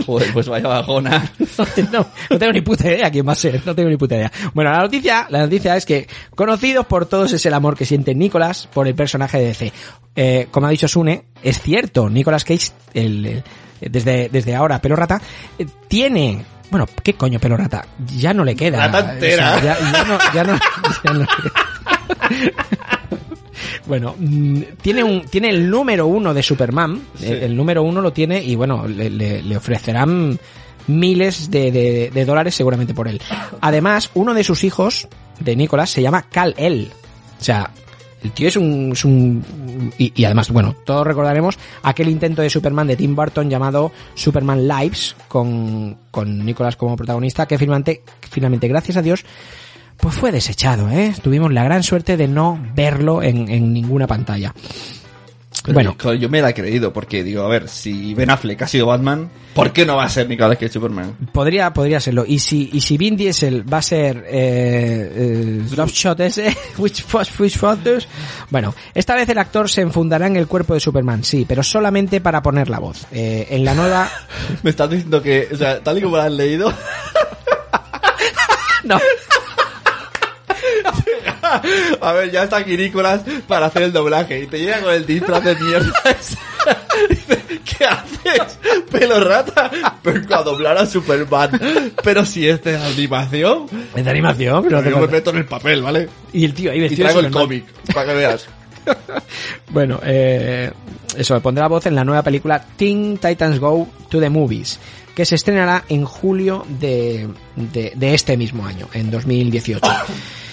Joder, pues vaya bajona. *laughs* no, no tengo ni puta idea quién va a ser, no tengo ni puta idea. Bueno, la noticia, la noticia es que conocidos por todos es el amor que siente Nicolas por el personaje de DC. Eh, como ha dicho Sune, es cierto, Nicolas Cage, el, el- desde, desde ahora, pelo rata, eh, tiene, bueno, ¿qué coño pelo rata? Ya no le queda. Rata entera. O sea, ya, ya no, ya no, *laughs* ya no- Bueno, mm, tiene un tiene el número uno de Superman. Sí. El, el número uno lo tiene y bueno, le, le- le ofrecerán miles de, de- de dólares seguramente por él. Además, uno de sus hijos, de Nicolas, se llama Kal-El. O sea, el tío es un... es un- y, además, bueno, todos recordaremos aquel intento de Superman de Tim Burton llamado Superman Lives, con, con Nicolas como protagonista, que finalmente, finalmente, gracias a Dios, pues fue desechado, ¿eh? Tuvimos la gran suerte de no verlo en, en ninguna pantalla. Bueno. Bueno, yo me la he creído porque digo, a ver, si Ben Affleck ha sido Batman, ¿por qué no va a ser Nicolas Cage Superman? Podría, podría serlo. Y si, y si Vin Diesel va a ser eh, eh, Slapshot ese, *laughs* which, Fos- which Photos? Bueno, esta vez el actor se enfundará en el cuerpo de Superman, sí, pero solamente para poner la voz. Eh, en la nueva... *laughs* Me estás diciendo que, o sea, tal y como lo has leído, *laughs* no. *laughs* a ver, ya está aquí Nicolas para hacer el doblaje y te llega con el disfraz de mierda. *laughs* ¿Qué haces? Pelo rata. Vengo a doblar a Superman. Pero si es de animación. Es de animación, pero yo me meto en el papel, ¿vale? Y el tío ahí Y vestido de traigo el cómic, para que veas. *laughs* Bueno, eh, eso, pondrá voz en la nueva película Teen Titans Go to the Movies, que se estrenará en julio de, de, de este mismo año, en 2018. *coughs*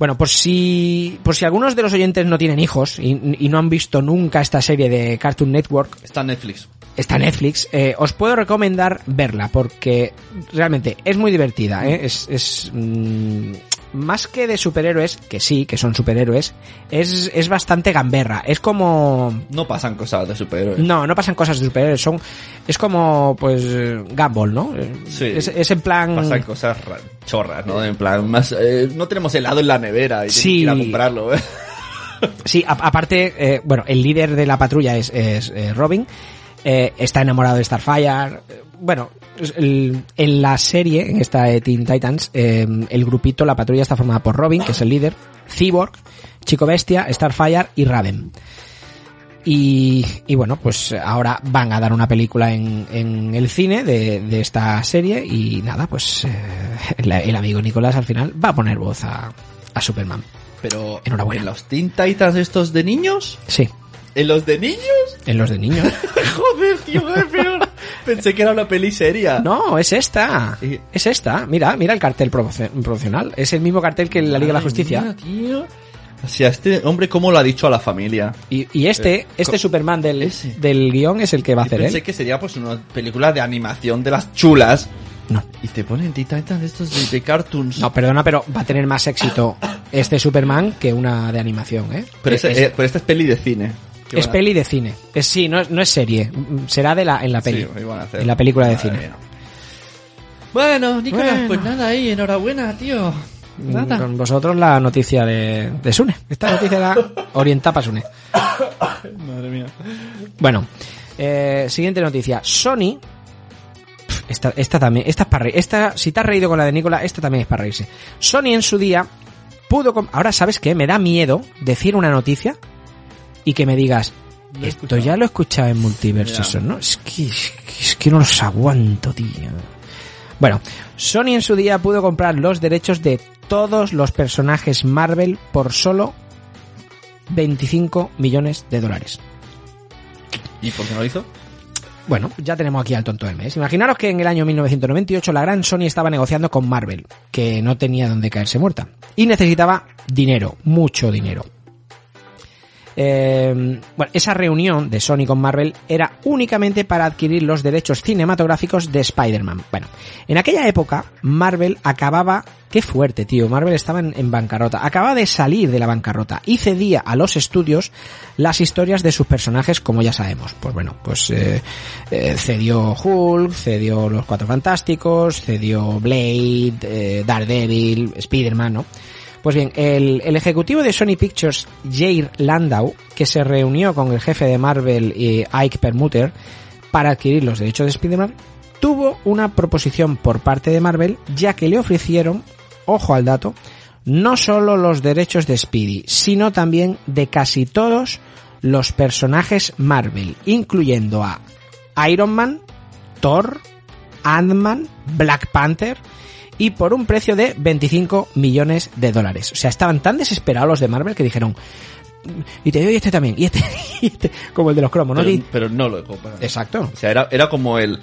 Bueno, por si, por si algunos de los oyentes no tienen hijos y, y no han visto nunca esta serie de Cartoon Network, Está en Netflix. está en Netflix, eh, os puedo recomendar verla porque realmente es muy divertida, ¿eh? es, es mm, más que de superhéroes, que sí, que son superhéroes, es, es bastante gamberra, es como... No pasan cosas de superhéroes. No, no pasan cosas de superhéroes, son, es como, pues, Gumball, ¿no? Sí. Es, es en plan... Pasan cosas ra- chorras, ¿no? En plan, más, eh, no tenemos helado en la nevera y Sí. que ir a comprarlo, ¿eh? *laughs* Sí, a- aparte, eh, bueno, el líder de la patrulla es, es, eh, Robin. eh, está enamorado de Starfire. eh, Bueno, el- en la serie, en esta de Teen Titans, eh, el grupito, la patrulla está formada por Robin, que es el líder, Cyborg, Chico Bestia, Starfire y Raven. Y, y bueno, pues ahora van a dar una película en, en el cine de, de esta serie y nada, pues eh, el, el amigo Nicolás al final va a poner voz a, a Superman. Pero, Enhorabuena. ¿en los Teen Titans estos de niños? Sí, ¿En los de niños? en los de niños. *laughs* Joder, tío, qué peor. Pensé que era una peli seria. No, es esta. Es esta. Mira, mira el cartel promocio- promocional. Es el mismo cartel que la Liga de la Justicia. mía, tío. O sea, este hombre, ¿cómo lo ha dicho a la familia? Y, y este, Eh, este Superman del, del guion es el que va a hacer Pensé él. que sería pues una película de animación de las chulas. No. Y te ponen Titans de estos de, de cartoons. No, perdona, pero va a tener más éxito este Superman que una de animación, ¿eh? pero, es, eh, pero esta es peli de cine. ¿Qué es a- peli de cine. Es, sí, no, es- no es serie. Mm, Será de la, en la peli. Sí, ahí van a hacer. en la película de cine. mía. Bueno, Nicolás, Bueno. pues nada ahí, enhorabuena, tío. Nada. Con vosotros la noticia de, de Sune. Esta noticia la orienta para Sune. *coughs* Madre mía. Bueno, eh, siguiente noticia. Sony. Esta, esta también, esta es para reír. Esta, si te has reído con la de Nicola, esta también es para reírse. Sony en su día pudo. Ahora, ¿sabes qué? Me da miedo decir una noticia y que me digas. Esto ya lo he escuchado en multiversos, ¿no? Es que, es que, es que no los aguanto, tío. Bueno, Sony en su día pudo comprar los derechos de todos los personajes Marvel por solo 25 millones de dólares. ¿Y por qué no lo hizo? Bueno, ya tenemos aquí al tonto del mes. Imaginaros que en el año 1998 la gran Sony estaba negociando con Marvel, que no tenía donde caerse muerta, y necesitaba dinero, mucho dinero. Eh, bueno, esa reunión de Sony con Marvel era únicamente para adquirir los derechos cinematográficos de Spider-Man. Bueno, en aquella época Marvel acababa... Qué fuerte, tío. Marvel estaba en, bancarrota. Acababa de salir de la bancarrota y cedía a los estudios las historias de sus personajes, como ya sabemos. Pues bueno, pues eh, eh, cedió Hulk, cedió Los Cuatro Fantásticos, cedió Blade, eh, Daredevil, Spider-Man, ¿no? Pues bien, el, el ejecutivo de Sony Pictures, Jair Landau, que se reunió con el jefe de Marvel, eh, Ike Permuter, para adquirir los derechos de Spider-Man, tuvo una proposición por parte de Marvel, ya que le ofrecieron, ojo al dato, no solo los derechos de Speedy, sino también de casi todos los personajes Marvel, incluyendo a Iron Man, Thor, Ant-Man, Black Panther, y por un precio de 25 millones de dólares. O sea, estaban tan desesperados los de Marvel que dijeron, y te doy este también, y este, *laughs* y este como el de los cromos, ¿no? Pero, pero no lo he comprado. Exacto. O sea, era, era como el.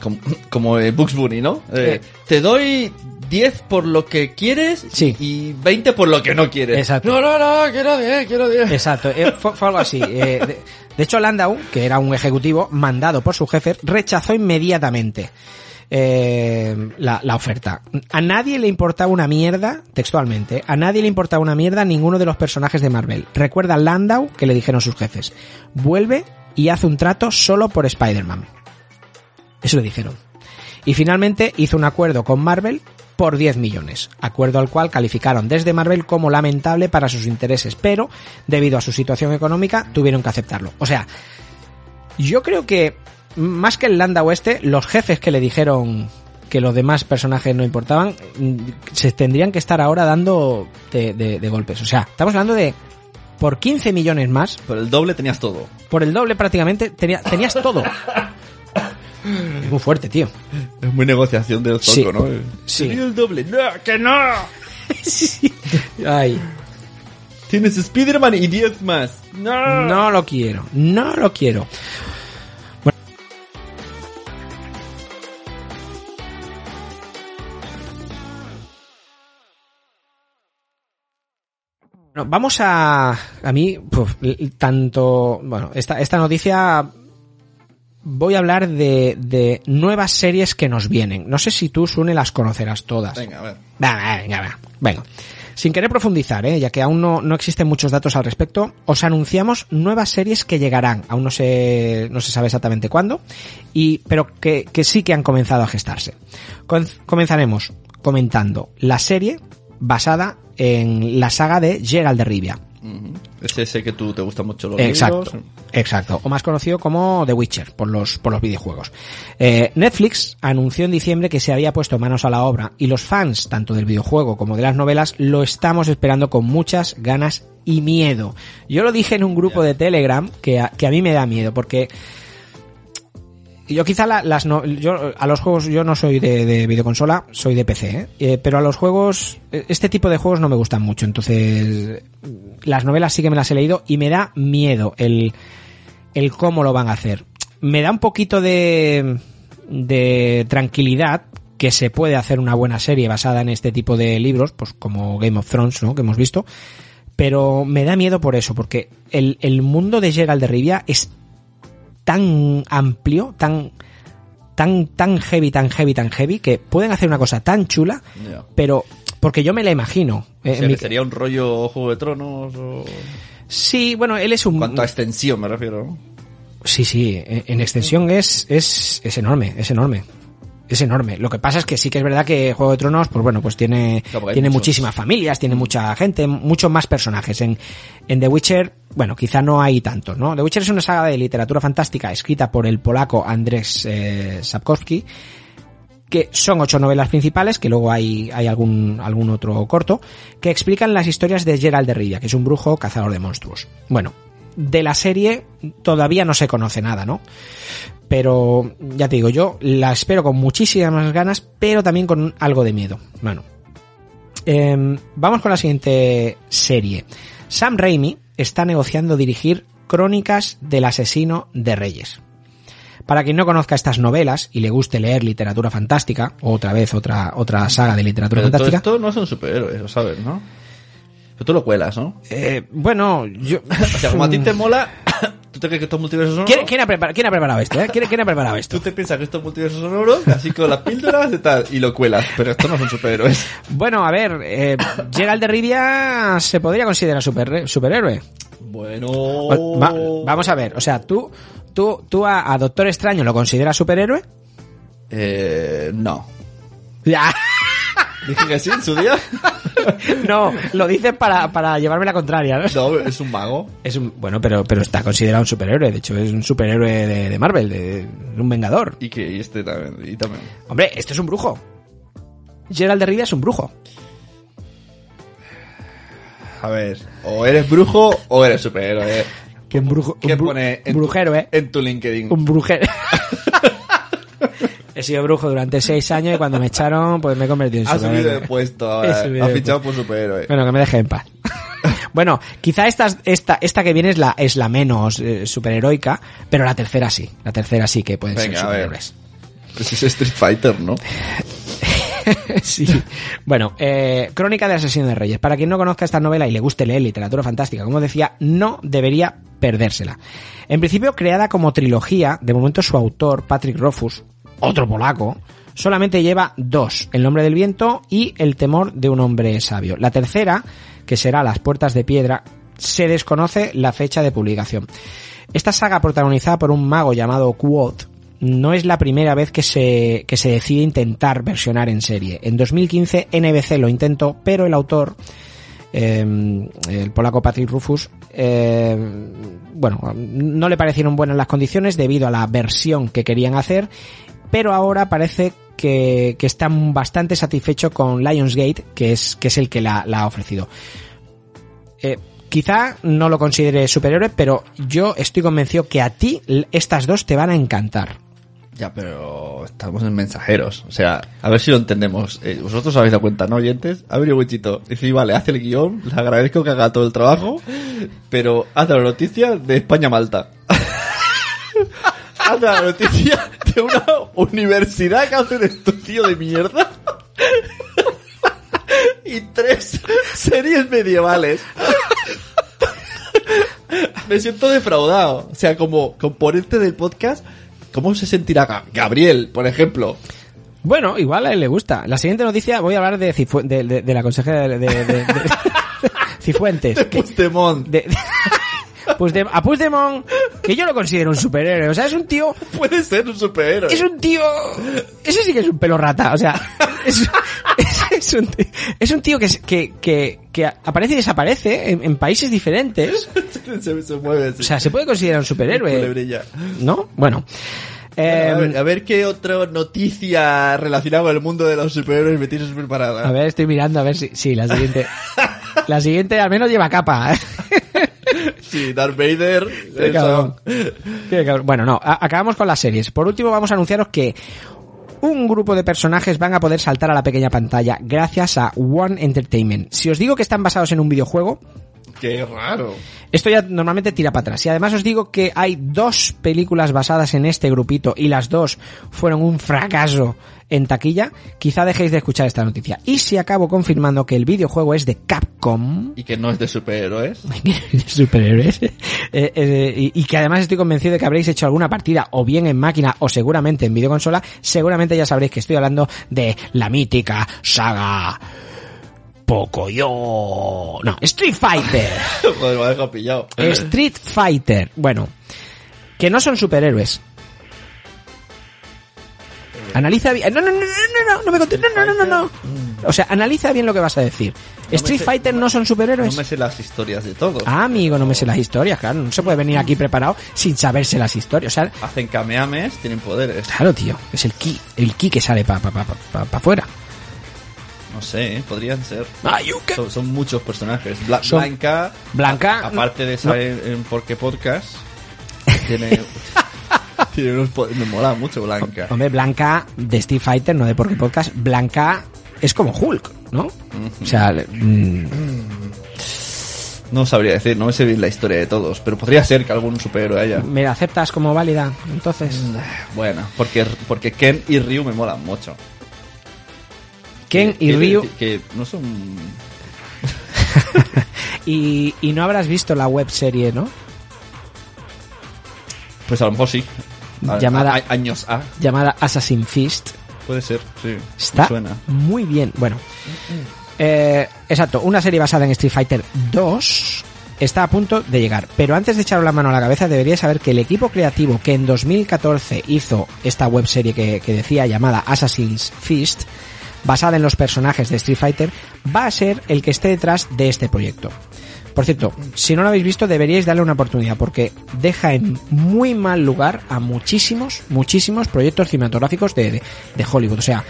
Como, como el Bugs Bunny, ¿no? Eh, Te doy 10 por lo que quieres y 20 por lo que no quieres. Exacto. No, no, no, quiero 10, quiero 10. Exacto, eh, fue, fue algo así. Eh, de, de hecho, Landau, que era un ejecutivo mandado por su jefe, rechazó inmediatamente eh, la, oferta. A nadie le importaba una mierda, textualmente, a nadie le importaba una mierda ninguno de los personajes de Marvel. Recuerda Landau que le dijeron sus jefes, vuelve y haz un trato solo por Spider-Man. Eso le dijeron. Y finalmente hizo un acuerdo con Marvel por 10 millones, acuerdo al cual calificaron desde Marvel como lamentable para sus intereses, pero debido a su situación económica tuvieron que aceptarlo. O sea, yo creo que más que el Landau este, los jefes que le dijeron que los demás personajes no importaban, mm, se tendrían que estar ahora dando de, de- de golpes. O sea, estamos hablando de por 15 millones más. Por el doble tenías todo. Por el doble prácticamente tenía- tenías todo. Es muy fuerte, tío. Es muy negociación del zoco, Sí. ¿no? Sí. El doble. ¡No, que no! Ay. Tienes Spider-Man y 10 más. ¡No! No lo quiero. No lo quiero. Bueno, vamos a a mí tanto bueno esta esta noticia voy a hablar de, de nuevas series que nos vienen no sé si tú Sune las conocerás todas Venga, a ver. Venga, venga, venga. Venga. Sin querer profundizar, ¿eh? ya que aún no, no existen muchos datos al respecto, os anunciamos nuevas series que llegarán, aún no se, no se sabe exactamente cuándo, y, pero que, que sí que han comenzado a gestarse. Con- comenzaremos comentando la serie basada en la saga de Gerald de Rivia. Ujú. Es ese que tú te gusta mucho los Exacto, libros. exacto. O más conocido como The Witcher por los, por los videojuegos. Eh, Netflix anunció en diciembre que se había puesto manos a la obra y los fans, tanto del videojuego como de las novelas, lo estamos esperando con muchas ganas y miedo. Yo lo dije en un grupo de Telegram que a, que a mí me da miedo porque yo quizá la- las no, yo a los juegos yo no soy de, de videoconsola, soy de PC, ¿eh? Eh, pero a los juegos eh, este tipo de juegos no me gustan mucho, entonces las novelas sí que me las he leído y me da miedo el el cómo lo van a hacer. Me da un poquito de de tranquilidad que se puede hacer una buena serie basada en este tipo de libros, pues como Game of Thrones, ¿no? que hemos visto, pero me da miedo por eso, porque el, el mundo de Geralt de Rivia es tan amplio, tan tan tan heavy, tan heavy, tan heavy que pueden hacer una cosa tan chula, pero porque yo me la imagino. Eh, mi- sería un rollo Juego de Tronos o... Sí, bueno, él es un... Cuanto a extensión me refiero. Sí, sí, en extensión es, es, es enorme, es enorme. Es enorme. Lo que pasa es que sí que es verdad que Juego de Tronos, pues bueno, pues tiene, Claro, tiene muchos. muchísimas familias, tiene mucha gente, muchos más personajes. En, en The Witcher, bueno, quizá no hay tantos, ¿no? The Witcher es una saga de literatura fantástica escrita por el polaco Andrzej eh, Sapkowski, que son ocho novelas principales, que luego hay, hay algún, algún otro corto, que explican las historias de Gerald de Rivia, que es un brujo cazador de monstruos. Bueno, de la serie todavía no se conoce nada, ¿no? Pero ya te digo, yo la espero con muchísimas ganas, pero también con algo de miedo. Bueno, Em, vamos con la siguiente serie. Sam Raimi está negociando dirigir Crónicas del asesino de reyes. Para quien no conozca estas novelas y le guste leer literatura fantástica, otra vez otra otra saga de literatura Pero todo fantástica. esto no son superhéroes, lo sabes, ¿no? Pero tú lo cuelas, ¿no? Eh, bueno, yo... *laughs* O sea, como a ti te mola, *coughs* ¿tú te crees que estos multiversos son ¿Quién, quién ha preparado, quién ha preparado esto? Eh? ¿Quién, quién ha preparado esto? Tú te piensas que estos multiversos son oro, así con las píldoras y tal, y lo cuelas. Pero estos no son superhéroes. *laughs* Bueno, a ver, eh, Gerald de Rivia se podría considerar super, superhéroe. Bueno... Va- vamos a ver, o sea, tú, tú, tú a, a Doctor Extraño lo consideras superhéroe? Eh, no. *laughs* Dije que sí en su día. *laughs* No, lo dices para, para llevarme la contraria, ¿no? No, es un mago. Es un, bueno, pero, pero está considerado un superhéroe. De hecho, es un superhéroe de, de Marvel, de, de un vengador. Y que y este también. Y también. Hombre, esto es un brujo. Gerald de Rivia es un brujo. A ver, o eres brujo o eres superhéroe. Un brujo. ¿Qué un bru- pone en, brujero, ¿eh? en tu LinkedIn? Un brujero. *laughs* He sido brujo durante seis años y cuando me echaron, pues me he convertido en Ha subido superhéroe. *laughs* de puesto ahora. Ha fichado por superhéroe. Bueno, que me deje en paz. *laughs* bueno, quizá esta, esta, esta que viene es la, es la menos eh, superheroica, pero la tercera sí. La tercera sí que pueden Venga, ser superhéroes. *laughs* Pues es Street Fighter, ¿no? sí. Bueno, eh, Crónica de Asesino de Reyes. Para quien no conozca esta novela y le guste leer literatura fantástica, como decía, no debería perdérsela. En principio, creada como trilogía, de momento su autor, Patrick Rothfuss, otro polaco, solamente lleva dos, El nombre del viento y El temor de un hombre sabio. La tercera, que será Las puertas de piedra, se desconoce la fecha de publicación. Esta saga protagonizada por un mago llamado Quoth no es la primera vez que se, que se decide intentar versionar en serie. En 2015 NBC lo intentó, pero el autor, eh, el polaco Patrick Rufus, eh, bueno, no le parecieron buenas las condiciones debido a la versión que querían hacer, pero ahora parece que, que están bastante satisfechos con Lionsgate, que es, que es el que la, ha ofrecido. Eh, quizá no lo considere superhéroe, pero yo estoy convencido que a ti estas dos te van a encantar. Ya, pero estamos en mensajeros. O sea, a ver si lo entendemos. Eh, Vosotros os habéis dado cuenta, ¿no, oyentes? A ver, Wichito. Dice, vale, hace el guion, le agradezco que haga todo el trabajo, pero haz la noticia de España-Malta. Haz la noticia de una universidad que hace un estudio de mierda. y tres series medievales. Me siento defraudado. O sea, como componente del podcast, ¿cómo se sentirá Ga- Gabriel, por ejemplo? Bueno, igual a él le gusta. La siguiente noticia voy a hablar de, Cifu- de, de- de la consejera de, de- de- de- *laughs* Cifuentes. que- Puigdemont. a Puigdemont, que yo lo considero un superhéroe. O sea, es un tío... Puede ser un superhéroe. Es un tío... Ese sí que es un pelo rata. O sea, es, es- es un, ti- es un tío que, que, que, que aparece y desaparece en, en países diferentes. *laughs* se, se mueve. O sea, se puede considerar un superhéroe. ¿No? Bueno. Eh, a, ver, a ver qué otra noticia relacionada con el mundo de los superhéroes me tienes preparada. A ver, estoy mirando a ver si... Sí, la siguiente... *laughs* La siguiente al menos lleva capa. Darth Vader. Qué eso. cabrón. Qué cabrón. Bueno, no, acabamos con las series. Por último, vamos a anunciaros que un grupo de personajes van a poder saltar a la pequeña pantalla gracias a One Entertainment. Si os digo que están basados en un videojuego, Qué raro. esto ya normalmente tira para atrás. Y además os digo que hay dos películas basadas en este grupito y las dos fueron un fracaso en taquilla. Quizá dejéis de escuchar esta noticia. Y si acabo confirmando que el videojuego es de Capcom, Y que no es de superhéroes. *laughs* superhéroes eh, eh, y, y que además estoy convencido de que habréis hecho alguna partida o bien en máquina o seguramente en videoconsola, seguramente ya sabréis que estoy hablando de la mítica saga Pocoyo. No, Street Fighter. *laughs* Joder, me ha dejado pillado. Street Fighter. Bueno, que no son superhéroes. Analiza bien. No, no, no, no, no, no, no me contes. No, no, no, no, no. O sea, analiza bien lo que vas a decir. Street Fighter no son No superhéroes. me sé las historias de todos. Ah, amigo, no me sé las historias, claro. No se puede venir aquí preparado sin saberse las historias. O sea, Hacen kamehames, tienen poderes. claro, tío. Es el ki. El ki que sale para pa, pa, pa, pa- pa afuera. No sé, ¿eh? podrían ser. Son, muchos personajes. Bla- Son- Blanca, Blanca. aparte de salir en Porque Podcast, tiene, *laughs* *laughs* tiene unos poderes. Me mola mucho Blanca. Hombre, Blanca de Street Fighter, no de Porque Podcast. Blanca es como Hulk, ¿no? O sea, mm, No sabría decir, no me sé bien la historia de todos, pero podría ser que algún superhéroe haya. ¿me la aceptas como válida? Entonces, Bueno, porque, porque Ken y Ryu me molan mucho. Ken y Ryu. Que no son. *laughs* y, y no habrás visto la web serie, ¿no? Pues a lo mejor sí. A- Llamada- a- años A. Llamada Assassin Fist. Puede ser, sí. Está suena. muy bien. Bueno, eh, exacto, una serie basada en Street Fighter 2 está a punto de llegar. Pero antes de echar la mano a la cabeza, deberíais saber que el equipo creativo que en 2014 hizo esta web serie que, que decía llamada Assassin's Fist, basada en los personajes de Street Fighter, va a ser el que esté detrás de este proyecto. Por cierto, si no lo habéis visto, deberíais darle una oportunidad porque deja en muy mal lugar a muchísimos, muchísimos proyectos cinematográficos de, de, de Hollywood. O sea,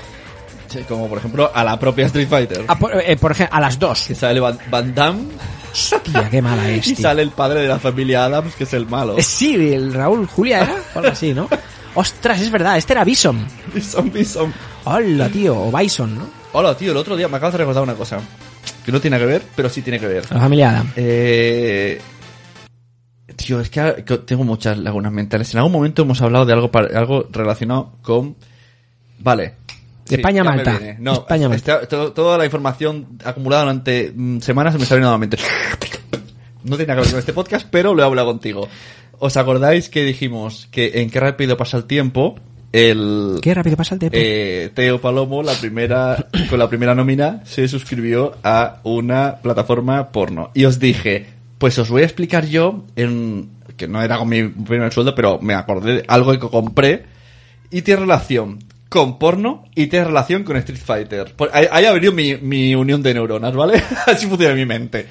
como por ejemplo a la propia Street Fighter. a por, eh, por ejemplo, a las dos. Que sale Van, Van Damme Hostia, qué mala es, *laughs* y sale el padre de la familia Adams, que es el malo. Eh, Sí, el Raúl Julia era, o algo así, ¿no? *laughs* Ostras, es verdad, este era Bison. Bison, Bison. Hola, tío, o Bison, ¿no? Hola, tío, el otro día me acabas de recordar una cosa. Que no tiene que ver, pero sí tiene que ver. La familia Adam. Eh... Tío, es que tengo muchas lagunas mentales. En algún momento hemos hablado de algo, algo relacionado con... Vale. De España Malta. No, España Malta. toda la información acumulada durante mm, semanas me está viniendo nuevamente. No tiene nada que ver con este podcast, pero lo he hablado contigo. ¿Os acordáis que dijimos que en qué rápido pasa el tiempo? El, Qué rápido pasa el tiempo. eh, Teo Palomo, la primera, *coughs* con la primera nómina, se suscribió a una plataforma porno. Y os dije, pues os voy a explicar yo, en, que no era con mi primer sueldo, pero me acordé de algo que compré, y tiene relación con porno y tiene relación con Street Fighter. Ahí ha venido mi, mi unión de neuronas, ¿vale? *laughs* Así funciona mi mente.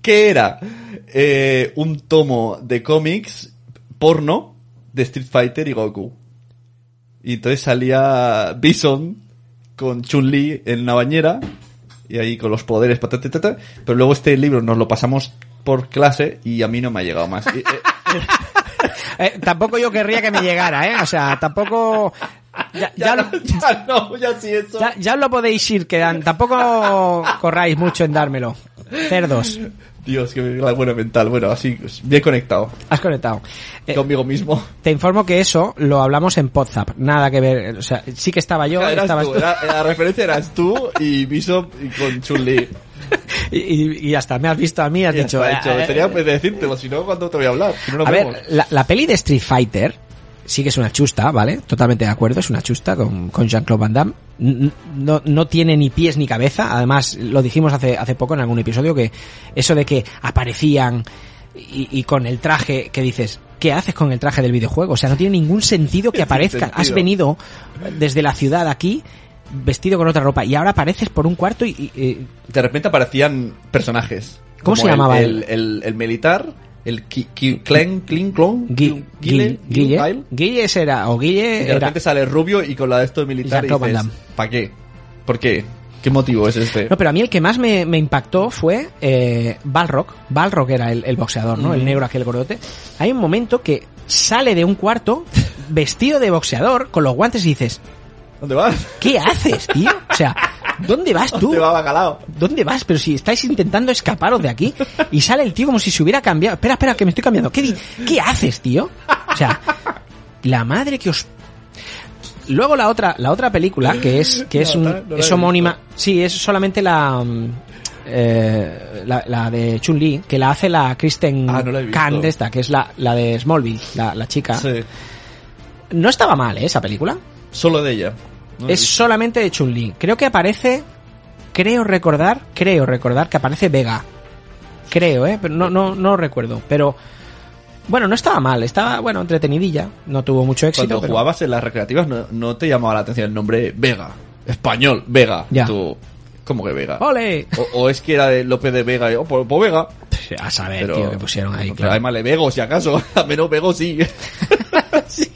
Que era eh, un tomo de cómics porno de Street Fighter y Goku. Y entonces salía Bison con Chun-Li en una bañera y ahí con los poderes, patata, patata, pero luego este libro nos lo pasamos por clase y a mí no me ha llegado más. Eh, *laughs* Eh, tampoco yo querría que me llegara, ¿eh? O sea, tampoco... Ya, ya, lo- *laughs* ya no, ya sí eso. ya, lo podéis ir quedando. Tampoco corráis mucho en dármelo. Cerdos. Dios, la buena mental. Bueno, así, pues, bien conectado Has conectado. Eh, conmigo mismo. te informo que eso lo hablamos en Podzap. Nada que ver. O sea, sí que estaba yo, Eras estabas tú, tú. era- la referencia eras tú y Bishop y con Chun-Li. *laughs* Y, y- y está, me has visto a mí, has Ya dicho... está hecho. eh, Tenía que decírtelo, si no, ¿cuándo te voy a hablar? Si no A vemos. ver, la, la peli de Street Fighter sí que es una chusta, ¿vale? Totalmente de acuerdo, es una chusta con, con Jean-Claude Van Damme. No, no tiene ni pies ni cabeza, además lo dijimos hace, hace poco en algún episodio que eso de que aparecían y, y con el traje que dices, ¿qué haces con el traje del videojuego? O sea, no tiene ningún sentido que Sin aparezcan. Has venido desde la ciudad aquí vestido con otra ropa y ahora apareces por un cuarto y... y- y- De repente aparecían personajes. ¿Cómo se el- llamaba El, el, el militar, el Clen, Clin, Clon, Guille. Guille era, o Guille Y de era... repente sale rubio y con la de esto de militar y Jean-Claude Van dices, Damme. ¿para qué? ¿Por qué? ¿Qué motivo es este? No, pero a mí el que más me, me impactó fue eh, Balrog. Balrog era el, el boxeador, ¿no? El negro aquel gordote. Hay un momento que sale de un cuarto vestido de boxeador con los guantes y dices, ¿Dónde vas? ¿qué haces, tío? O sea, *laughs* ¿dónde vas tú? ¿Dónde va bacalao? ¿Dónde vas? Pero si estáis intentando escaparos de aquí y sale el tío como si se hubiera cambiado. Espera, espera, que me estoy cambiando. ¿Qué, di- ¿qué haces, tío? O sea, la madre que os... Luego la otra, la otra película, que es, que es, un, no es homónima, sí, es solamente la, mm, eh, la, la de Chun-Li, que la hace la Kristen Ah, no de esta, que es la, la de Smallville, la, la chica. Sí. No estaba mal, ¿eh? Esa película. Solo de ella. No Es solamente de Chun-Li. Creo que aparece. Creo recordar. Creo recordar que aparece Vega. Creo, ¿eh? Pero no, no, no recuerdo. Pero. Bueno, no estaba mal. Estaba, bueno, entretenidilla. No tuvo mucho éxito. Cuando pero- jugabas en las recreativas no, no te llamaba la atención el nombre Vega. Español, Vega. Ya. Tú, ¿Cómo que Vega? ¡Ole! O, o es que era de López de Vega y, oh, pues, pues Vega. *laughs* A saber, Pero, tío, que pusieron ahí. pero claro. además le Vego, si acaso. *laughs* A menos Vego sí. *laughs* Sí,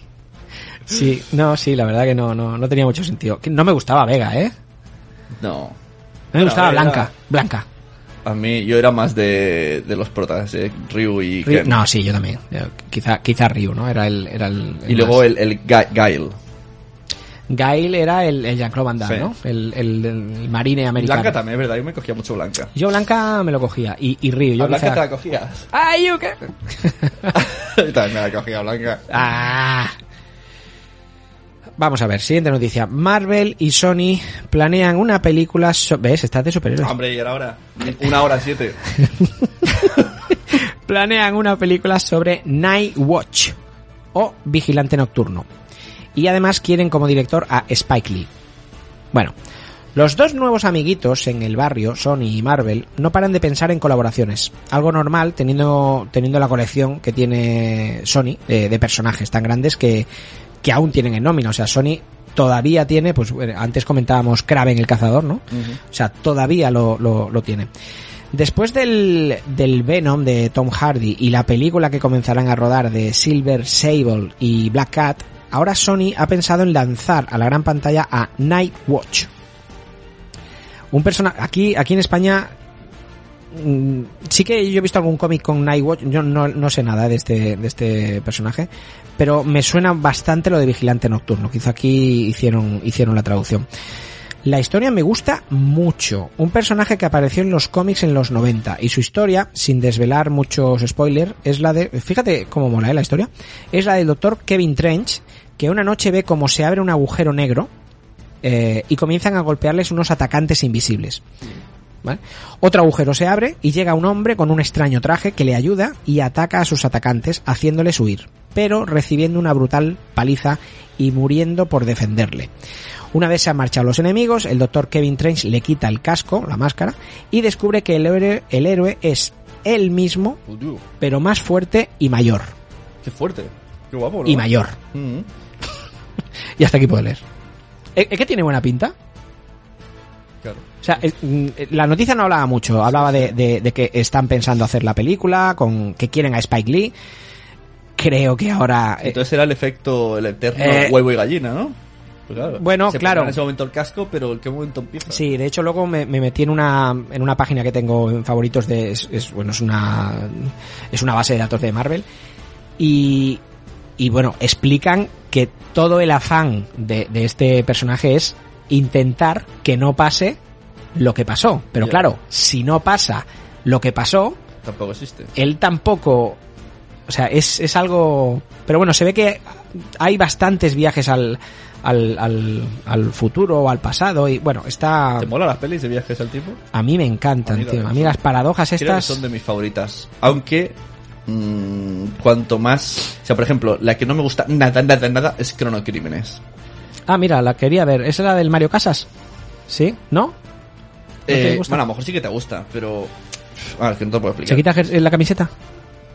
no, sí, la verdad que no, no, no tenía mucho sentido. Que No me gustaba Vega, ¿eh? No. Me Bueno, gustaba Blanca. Blanca. A mí, yo era más de, de los protas, eh, Ryu y Ryu- Ken. No, sí, yo también. Yo- Quizá, quizá Ryu, ¿no? Era el, era el, Y luego más. el, el Ga- Gail. Gail era el, el Jean-Claude Van Damme, Sí. ¿no? El, el, el marine americano. Blanca también, es verdad, yo me cogía mucho Blanca. Yo Blanca me lo cogía. Y, y Ryu, yo ¿A Blanca quizá- te la cogías? ¡Ay, yo qué! *laughs* Yo también me la cogía Blanca. *laughs* Ah. Vamos a ver, siguiente noticia. Marvel y Sony planean una película... so- ¿Ves? Estás de superhéroes. Hombre, y ahora. Una hora siete. *laughs* planean una película sobre Night Watch o Vigilante Nocturno. Y además quieren como director a Spike Lee. Bueno, los dos nuevos amiguitos en el barrio, Sony y Marvel, no paran de pensar en colaboraciones. Algo normal teniendo, teniendo la colección que tiene Sony de, de personajes tan grandes que, que aún tienen en nómina. O sea, Sony todavía tiene, pues bueno, antes comentábamos Kraven el cazador, ¿no? O sea, todavía lo, lo, lo tiene. Después del, del Venom de Tom Hardy y la película que comenzarán a rodar de Silver Sable y Black Cat, ahora Sony ha pensado en lanzar a la gran pantalla a Night Watch. Un personaje, aquí, aquí en España, sí que yo he visto algún cómic con Night Watch, yo no, no sé nada de este, de este personaje, pero me suena bastante lo de Vigilante Nocturno, quizá aquí hicieron, hicieron la traducción. La historia me gusta mucho. Un personaje que apareció en los cómics en los 90 y su historia, sin desvelar muchos spoilers, es la de, fíjate cómo mola ¿eh? la historia, es la del doctor Kevin Trench, que una noche ve cómo se abre un agujero negro eh, y comienzan a golpearles unos atacantes invisibles. ¿Vale? Otro agujero se abre y llega un hombre con un extraño traje que le ayuda y ataca a sus atacantes haciéndoles huir, pero recibiendo una brutal paliza y muriendo por defenderle. Una vez se han marchado los enemigos, el doctor Kevin Trench le quita el casco, la máscara, y descubre que el héroe, el héroe es él mismo, pero más fuerte y mayor. Qué fuerte. Qué guapo, ¿no? Y mayor. Mm. *laughs* Y hasta aquí puedo leer. ¿Es que tiene buena pinta? Claro. O sea, eh, mm, la noticia no hablaba mucho, hablaba de, de- de que están pensando hacer la película, con que quieren a Spike Lee. Creo que ahora... eh, Entonces era el efecto, el eterno Eh, huevo y gallina, ¿no? Pues claro, Bueno, se claro. En ese momento el casco, pero ¿en qué momento empieza? Sí, de hecho luego me, me metí en una en una página que tengo en favoritos de es, es- bueno es una es una base de datos de Marvel y y bueno explican que todo el afán de, de este personaje es intentar que no pase lo que pasó, pero claro si no pasa lo que pasó Tampoco existe. él tampoco o sea es, es algo pero bueno se ve que hay bastantes viajes al al, al, al futuro o al pasado y bueno está ¿Te mola las pelis de viajes al tiempo? a mí me encantan, A mí tío. A mí las paradojas Creo que estas. son de mis favoritas. Aunque, mm, cuanto más... O sea, por ejemplo, la que no me gusta nada, nada, nada es Cronocrímenes. Ah, mira, la quería ver. ¿Esa era del Mario Casas? ¿Sí? ¿No? ¿No te Eh, gusta? bueno, a lo mejor sí que te gusta, pero... Ah, es que no te puedo explicar. ¿Se quita la camiseta?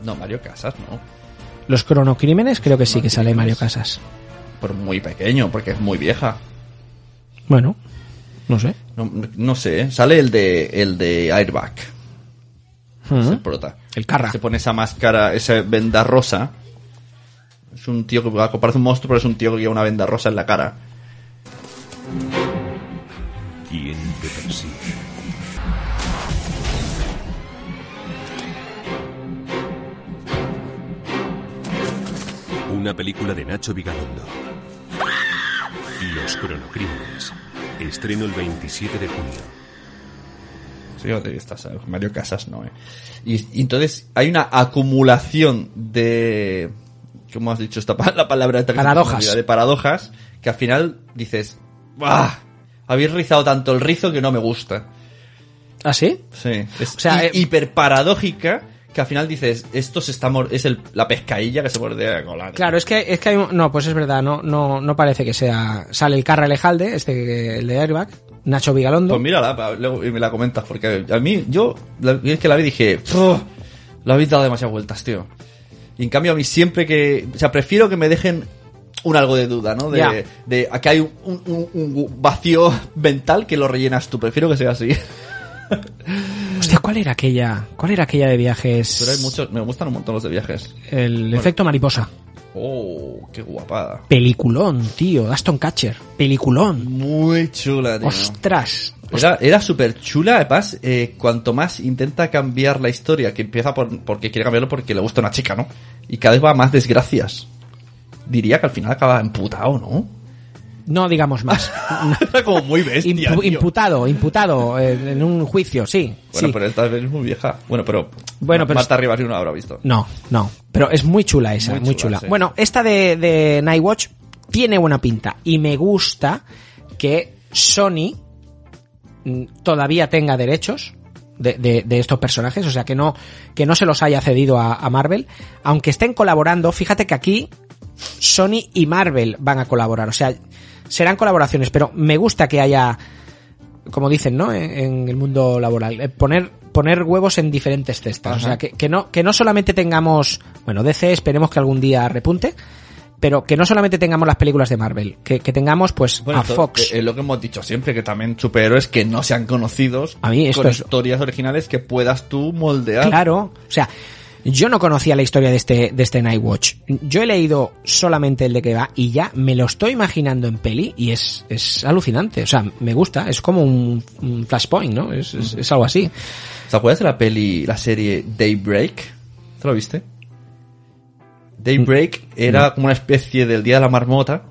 No, Mario Casas, no. Los cronocrímenes creo que sí que sale Mario Casas. Por muy pequeño, porque es muy vieja. Bueno, no sé. No, no sé, ¿eh? sale el de, el de Airbag. Es el prota. El Carra. Se pone esa máscara, esa venda rosa. Es un tío que parece un monstruo, pero es un tío que lleva una venda rosa en la cara. ¿Quién te persigue? Una película de Nacho Vigalondo. Los cronocrímenes. Estreno el 27 de junio. Eh, Mario Casas no, eh. Y, y entonces hay una acumulación de... ¿Cómo has dicho esta *laughs* la palabra? esta Paradojas. De paradojas, que al final dices... ¡Bah! Habéis rizado tanto el rizo que no me gusta. ¿Ah, sí? Sí. Es O sea, eh, hiper paradójica que al final dices, esto se está mor- es el, la pescadilla que se mordea con la... Claro, es que, es que hay un- No, pues es verdad, no, no, no parece que sea. Sale el Carra Lejalde, este, el de Airbag, Nacho Vigalondo. Pues mírala, luego y me la comentas, porque a mí, yo, la es que la vi y dije, "Puf, lo habéis dado demasiadas vueltas, tío. Y en cambio a mí siempre que, o sea, prefiero que me dejen un algo de duda, ¿no? De, Ya. de aquí hay un, un- un vacío *laughs* mental que lo rellenas tú, prefiero que sea así. *laughs* Hostia, ¿cuál era aquella? ¿Cuál era aquella de viajes? Pero hay muchos, me gustan un montón los de viajes. El Bueno. efecto mariposa. Oh, qué guapada. Peliculón, tío. Aston Catcher. Peliculón. Muy chula, tío. Ostras. Era, era súper chula, además, eh, cuanto más intenta cambiar la historia, que empieza por, porque quiere cambiarlo porque le gusta una chica, ¿no? Y cada vez va a más desgracias. Diría que al final acaba emputado, ¿no? No digamos más. *laughs* Era como muy bestia, Impu- tío. imputado, imputado eh, en un juicio, sí. Bueno, sí. pero esta vez es muy vieja. Bueno, pero... Bueno, pero- Marta Rivas no lo habrá visto. No, no. Pero es muy chula esa, Muy muy, chula, chula. sí. Bueno, esta de, de Nightwatch tiene buena pinta y me gusta que Sony todavía tenga derechos de, de- de estos personajes, o sea que no, que no se los haya cedido a, a Marvel, aunque estén colaborando, fíjate que aquí Sony y Marvel van a colaborar, o sea, serán colaboraciones, pero me gusta que haya, como dicen, ¿no? En, en el mundo laboral, eh, poner, poner huevos en diferentes cestas, o sea, que, que no, que no solamente tengamos, bueno, DC esperemos que algún día repunte, pero que no solamente tengamos las películas de Marvel, que, que tengamos pues Bueno, a esto Fox. Es lo que hemos dicho siempre, que también superhéroes que no sean conocidos A mí esto con es- historias originales que puedas tú moldear. Claro, o sea, yo no conocía la historia de este, de este Nightwatch. Yo he leído solamente el de que va y ya me lo estoy imaginando en peli y es, es alucinante. O sea, me gusta, es como un, un flashpoint, ¿no? Es, es- es algo así. ¿Te acuerdas de la peli, la serie Daybreak? ¿Te lo viste? Daybreak era como una especie del Día de la Marmota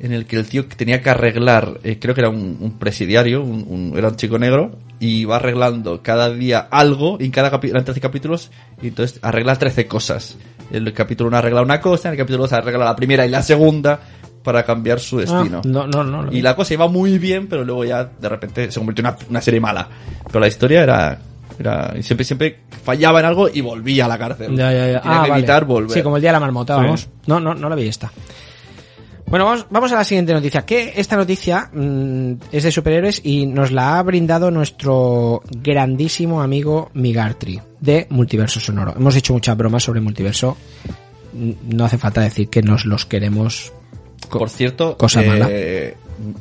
en el que el tío tenía que arreglar, eh, creo que era un, un presidiario, un, un- era un chico negro, y va arreglando cada día algo, en cada capítulo, eran 13 capítulos, y entonces arregla 13 cosas. En el capítulo 1 arregla una cosa, en el capítulo 2 arregla la primera y la segunda para cambiar su destino. Ah, no, no, no. Y la cosa iba muy bien, pero luego ya de repente se convirtió en una, una serie mala. Pero la historia era, era y siempre, siempre fallaba en algo y volvía a la cárcel. Ya, ya, ya. Tenía Ah, que vale. evitar volver. Sí, como el día de la marmota, Sí. vamos. No, no, no la vi esta. Bueno, vamos, vamos a la siguiente noticia. Que esta noticia mm, es de superhéroes y nos la ha brindado nuestro grandísimo amigo Migartri de Multiverso Sonoro. Hemos hecho muchas bromas sobre Multiverso. Mm, No hace falta decir que nos los queremos. Por cierto, cosa eh, mala.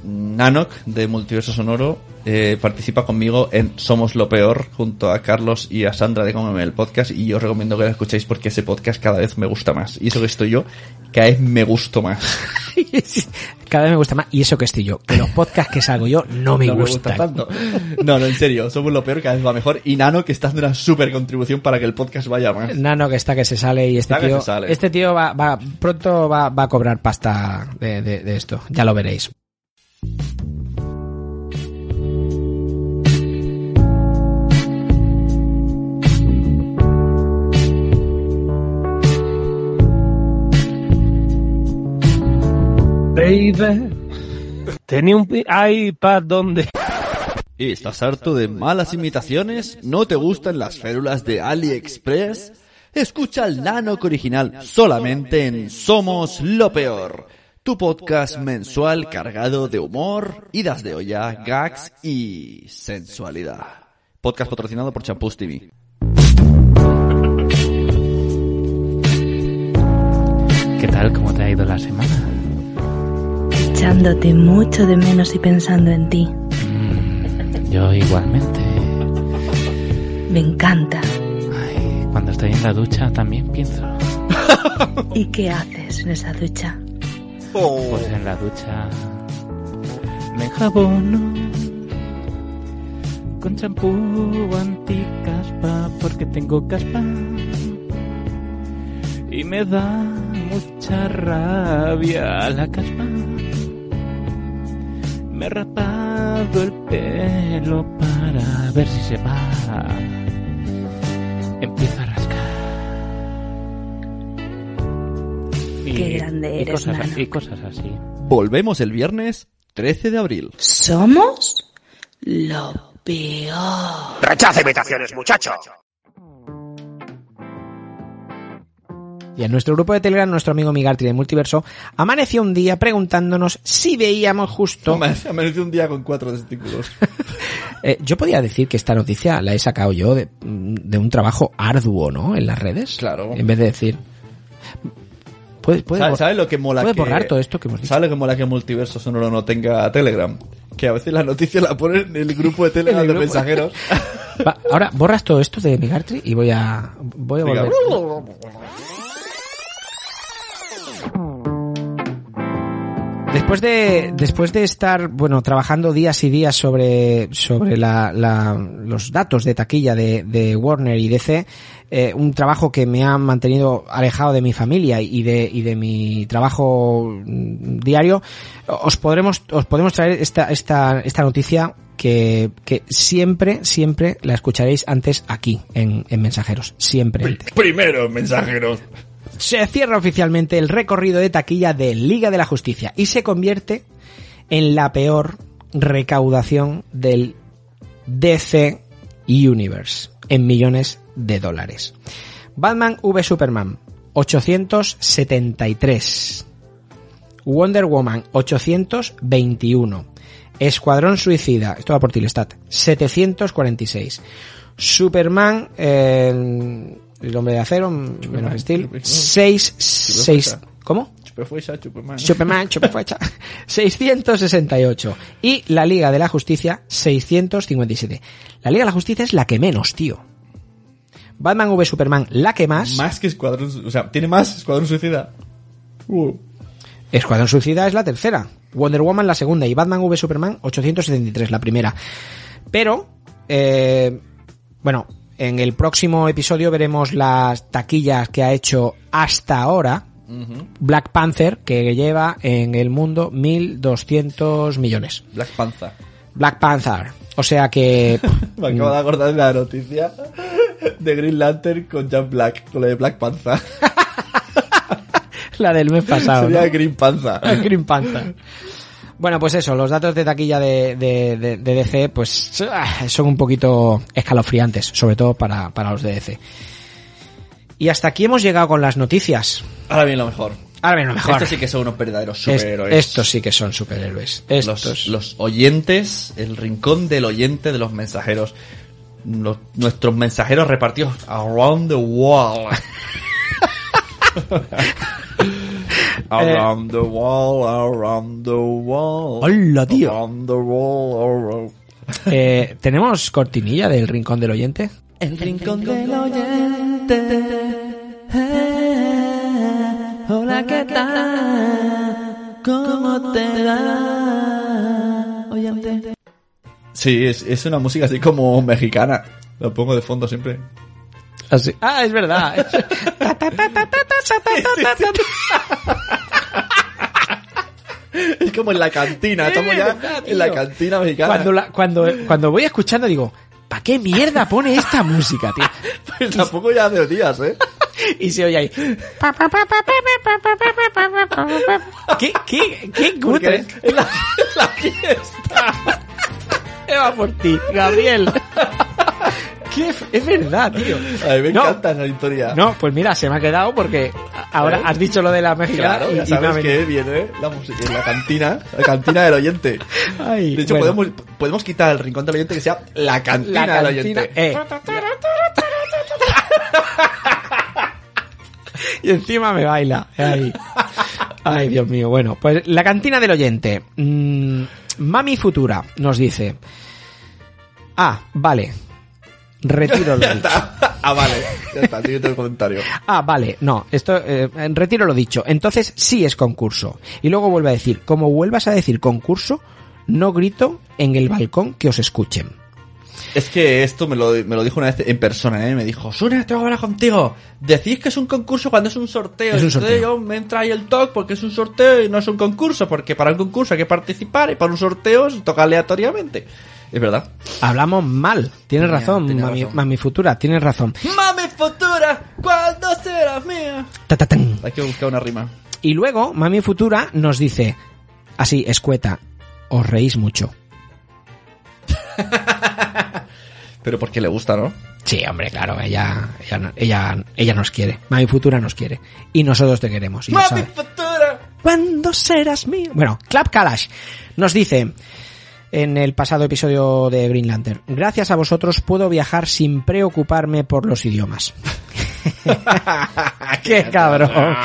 Nanok de Multiverso Sonoro eh, participa conmigo en Somos lo Peor junto a Carlos y a Sandra de Cómeme el podcast y yo os recomiendo que lo escuchéis porque ese podcast cada vez me gusta más. Y eso que estoy yo, cada vez me gusto más. *laughs* Cada vez me gusta más. Y eso que estoy yo. Que los podcasts que salgo yo no me *laughs* No me gustan. gusta tanto. No, no, en serio, somos lo peor, cada vez va mejor. Y Nano que está haciendo una super contribución para que el podcast vaya más. Nano que está que se sale y este Está tío, este tío va, va pronto va, va a cobrar pasta de, de- de esto. Ya lo veréis. Baby, tenía un iPad donde... ¿Estás harto de malas imitaciones? ¿No te gustan las férulas de AliExpress? Escucha el Nanoc original solamente en Somos lo Peor, tu podcast mensual cargado de humor, idas de olla, gags y sensualidad. Podcast patrocinado por Champús TV. ¿Qué tal? ¿Cómo te ha ido la semana? echándote mucho de menos y pensando en ti. Yo igualmente. Me encanta. Cuando estoy en la ducha también pienso. ¿Y qué haces en esa ducha? Pues en la ducha me enjabono con champú anticaspa porque tengo caspa y me da mucha rabia la caspa. Me he rapado el pelo para ver si se va. Qué grande y eres, cosas, Nano. y cosas así. Volvemos el viernes 13 de abril. Somos lo peor. Rechaza imitaciones, muchacho. Y en nuestro grupo de Telegram, nuestro amigo Migartri de Multiverso amaneció un día preguntándonos si veíamos justo... Amaneció un día con cuatro testículos. *laughs* Eh, yo podía decir que esta noticia la he sacado yo de, de un trabajo arduo, ¿no? En las redes. Claro. En vez de decir... Puede, puede ¿Sabes lo que mola puede que... borrar todo esto que hemos dicho. ¿Sabes lo que mola que Multiverso Sonoro no tenga Telegram? Que a veces las noticias la ponen en el grupo de Telegram *laughs* de mensajeros. *laughs* Va, ahora borras todo esto de Migartri y voy a voy a Venga. volver. Después de, después de estar, bueno, trabajando días y días sobre, sobre la, la- los datos de taquilla de, de Warner y DC, eh, un trabajo que me ha mantenido alejado de mi familia y de, y de mi trabajo mm, diario, os podremos, os podemos traer esta, esta, esta noticia que, que siempre, siempre la escucharéis antes aquí, en, en Mensajeros. Siempre antes. Primero, mensajeros. se cierra oficialmente el recorrido de taquilla de Liga de la Justicia y se convierte en la peor recaudación del DC Universe en millones de dólares. Batman v Superman 873. Wonder Woman 821. Escuadrón Suicida, esto va por Tilestat, 746. Superman, eh, el hombre de acero, menos Steel, 6, 6, ¿cómo? Superfuerza, Superman. Superman, Superfuerza, *laughs* 668. Y la Liga de la Justicia, 657. La Liga de la Justicia es la que menos, tío. Batman v Superman, la que más. Más que Escuadrón... O sea, tiene más Escuadrón Suicida. Uh. Escuadrón Suicida es la tercera. Wonder Woman la segunda. Y Batman v Superman 873 la primera. Pero, eh, bueno, en el próximo episodio veremos las taquillas que ha hecho hasta ahora Black Panther, que lleva en el mundo 1.200 millones. Black Panther. Black Panther. O sea que... *laughs* Me acabo de acordar de la noticia de Green Lantern con Jack Black, con lo de Black Panther. la del mes pasado. Sería ¿no? Green Panther. *laughs* Green Panther. Bueno, pues eso, los datos de taquilla de, de, de- de DC, pues ah, son un poquito escalofriantes, sobre todo para, para los de DC. Y hasta aquí hemos llegado con las noticias. Ahora viene lo mejor. Ahora viene lo mejor. Estos sí que son unos verdaderos Es- superhéroes. estos sí que son superhéroes. Estos. Los, los oyentes, el rincón del oyente de los mensajeros. Los- nuestros mensajeros repartidos around the world. *laughs* around the wall, around the wall. Hola, tío. Around the wall, around- Eh, ¿Tenemos cortinilla del rincón del oyente? El rincón del oyente. Hola, ¿qué tal? ¿Cómo te va? Sí, es, es una música así como mexicana. Lo pongo de fondo siempre. Así. Ah, es verdad. *laughs* Es como en la cantina, estamos ya en la cantina mexicana. Cuando, la- cuando, cuando voy escuchando digo, ¿para qué mierda pone esta música, tío? *laughs* Pues tampoco ya hace días, ¿eh? *laughs* Y se oye ahí. ¿Qué, qué, qué cutre? es la, la fiesta. Eva por ti, Gabriel. *laughs* Es verdad, tío. A mí me No. encanta esa historia. No, pues mira, se me ha quedado porque ahora ¿Eh? has dicho lo de la mezcla Claro, y, ya y sabes venido. que viene la música en la cantina, la cantina del oyente. Ay, de hecho, bueno. podemos, podemos quitar el rincón del oyente que sea la cantina, La del oyente. eh. *laughs* *laughs* Y encima me baila. Ay. Ay, Dios mío. Bueno, pues la cantina del oyente. Mm, Mami Futura nos dice. Ah, vale. Retiro lo *laughs* dicho. Ah, vale. Ya está, siguiente el comentario. Ah, vale, no, esto, eh, retiro lo dicho. Entonces sí es concurso. Y luego vuelve a decir, como vuelvas a decir concurso, no grito en el balcón que os escuchen. Es que esto me lo, me lo dijo una vez en persona, ¿eh? Me dijo, Sune, tengo que hablar contigo. Decís que es un concurso cuando es un sorteo. Es un Entonces sorteo. yo me entra ahí el talk porque es un sorteo y no es un concurso. Porque para un concurso hay que participar y para un sorteo se toca aleatoriamente. Es verdad. Hablamos mal, tienes razón, tenía mami, razón. mami futura, tienes razón. Mami futura, ¿cuándo serás mía? Ta, ta, tan. Hay que buscar una rima. Y luego, mami futura nos dice, así, escueta, os reís mucho. *laughs* Pero porque le gusta, ¿no? Sí, hombre, claro, ella, ella, ella, ella nos quiere. Mami futura nos quiere. Y nosotros te queremos. Y Mami futura. ¿Cuándo serás mío? Bueno, Clap Kalash nos dice en el pasado episodio de Green Lantern, gracias a vosotros puedo viajar sin preocuparme por los idiomas. *laughs* *laughs* ¡Qué cabrón!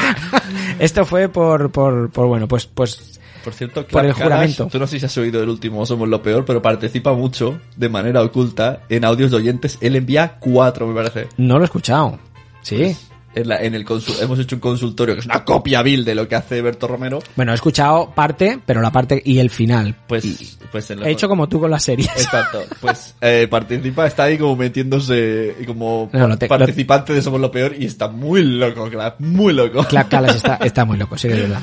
Esto fue por, por, por bueno, pues, pues, Por cierto, Por Clark el juramento. tú no sé si has oído el último Somos lo Peor, pero participa mucho, de manera oculta, en audios de oyentes. Él envía cuatro, me parece. no lo he escuchado. Sí. En, la- en el consul- hemos hecho un consultorio que es una copia vil de lo que hace Berto Romero. Bueno, he escuchado parte, pero la parte y el final. Pues, pues en He hecho como tú con las series. Exacto. Pues eh, participa, está ahí como metiéndose como No, lo te- participante de Somos lo Peor y está muy loco, Clark, muy loco. Clap Kalash *laughs* está, está muy loco, sí es verdad.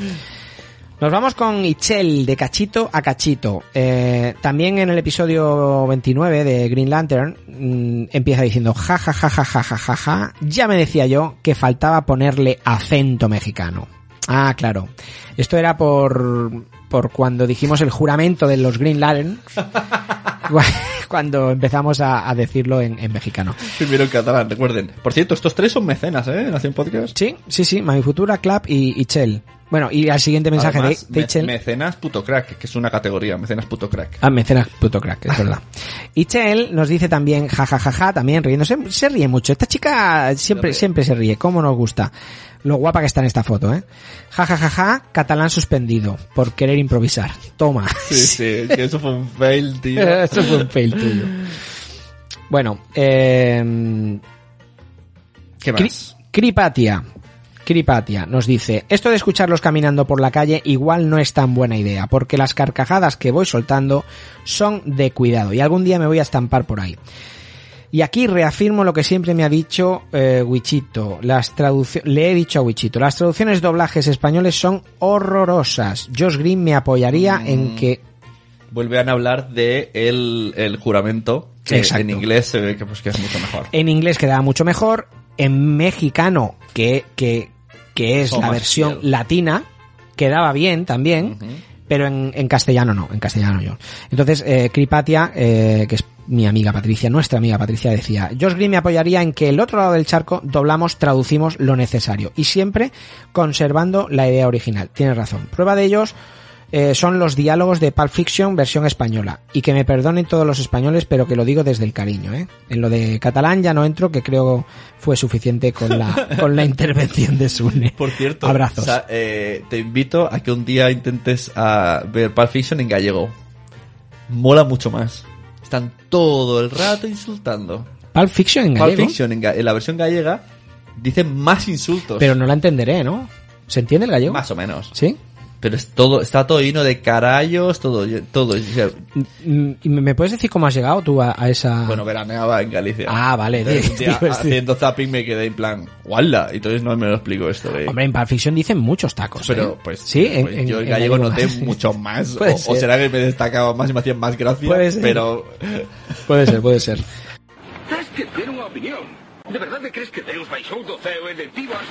Nos vamos con Ichel de cachito a cachito. Eh, también en el episodio 29 de Green Lantern mm, empieza diciendo ja ja ja ja ja ja ja ja. Ya me decía yo que faltaba ponerle acento mexicano. Ah, claro. Esto era por por cuando dijimos el juramento de los Green Lantern. *laughs* cuando empezamos a, a decirlo en, en mexicano. Primero en catalán, recuerden. Por cierto, estos tres son mecenas, ¿eh? Nación Podcast. Sí, sí, sí. Mami Futura, Clap y, y Chel. Bueno, y al siguiente mensaje Además, de, me- Chel. Mecenas puto crack, que es una categoría, mecenas puto crack. Ah, mecenas puto crack, es verdad. *laughs* Y Chel nos dice también jajajaja, también riéndose, se ríe mucho. Esta chica siempre, siempre se ríe, cómo nos gusta. Lo guapa que está en esta foto, eh. Jajajaja, catalán suspendido, por querer improvisar. Toma. Sí, sí, *laughs* que eso fue un fail, tío. *laughs* Eso fue un fail tuyo. Bueno, eh, ¿Qué Cri- más? Cripatia. Cripatia nos dice, esto de escucharlos caminando por la calle igual no es tan buena idea, porque las carcajadas que voy soltando son de cuidado y algún día me voy a estampar por ahí. Y aquí reafirmo lo que siempre me ha dicho eh, Wichito. Las le he dicho a Wichito, las traducciones doblajes españoles son horrorosas. Josh Green me apoyaría Mm. en que Vuelven a hablar de el, el juramento, que Exacto. en inglés se ve que, pues, que es mucho mejor. En inglés quedaba mucho mejor. En mexicano, que, que, que es la versión fiel. latina, quedaba bien también. Pero en, en castellano no, en castellano yo. Entonces, eh, Cripatia, eh, que es mi amiga Patricia, nuestra amiga Patricia, decía, Josh Green me apoyaría en que el otro lado del charco doblamos, traducimos lo necesario y siempre conservando la idea original. Tienes razón. Prueba de ellos eh, son los diálogos de Pulp Fiction versión española. Y que me perdonen todos los españoles, pero que lo digo desde el cariño. ¿eh? En lo de catalán ya no entro, que creo fue suficiente con la, *laughs* con la intervención de Sune. Por cierto, Abrazos. o sea, eh, te invito a que un día intentes a ver Pulp Fiction en gallego. Mola mucho más. Están todo el rato insultando. Pulp Fiction en Pulp gallego. Fiction en, ga- en la versión gallega dicen más insultos. Pero no la entenderé, ¿no? ¿Se entiende el gallego? Más o menos. ¿Sí? Pero es todo, está todo lleno de carayos, todo, todo. o sea, Mm, ¿Y me puedes decir cómo has llegado tú a, a esa...? bueno, veraneaba en Galicia. Ah, vale. Entonces, sí. haciendo zapping me quedé en plan, ¡guala! Y entonces no me lo explico esto. de- Hombre, en Pulp Fiction dicen muchos tacos. Pero ¿eh? pues, sí, en, pues, en- yo en en gallego noté *laughs* mucho más. *laughs* O, o ser. será que me destacaba más y me hacían más gracia. Puede ser. Pero *laughs* Puede ser, puede ser. Que opinión. De verdade crees que Deus baixou do céu e detivas?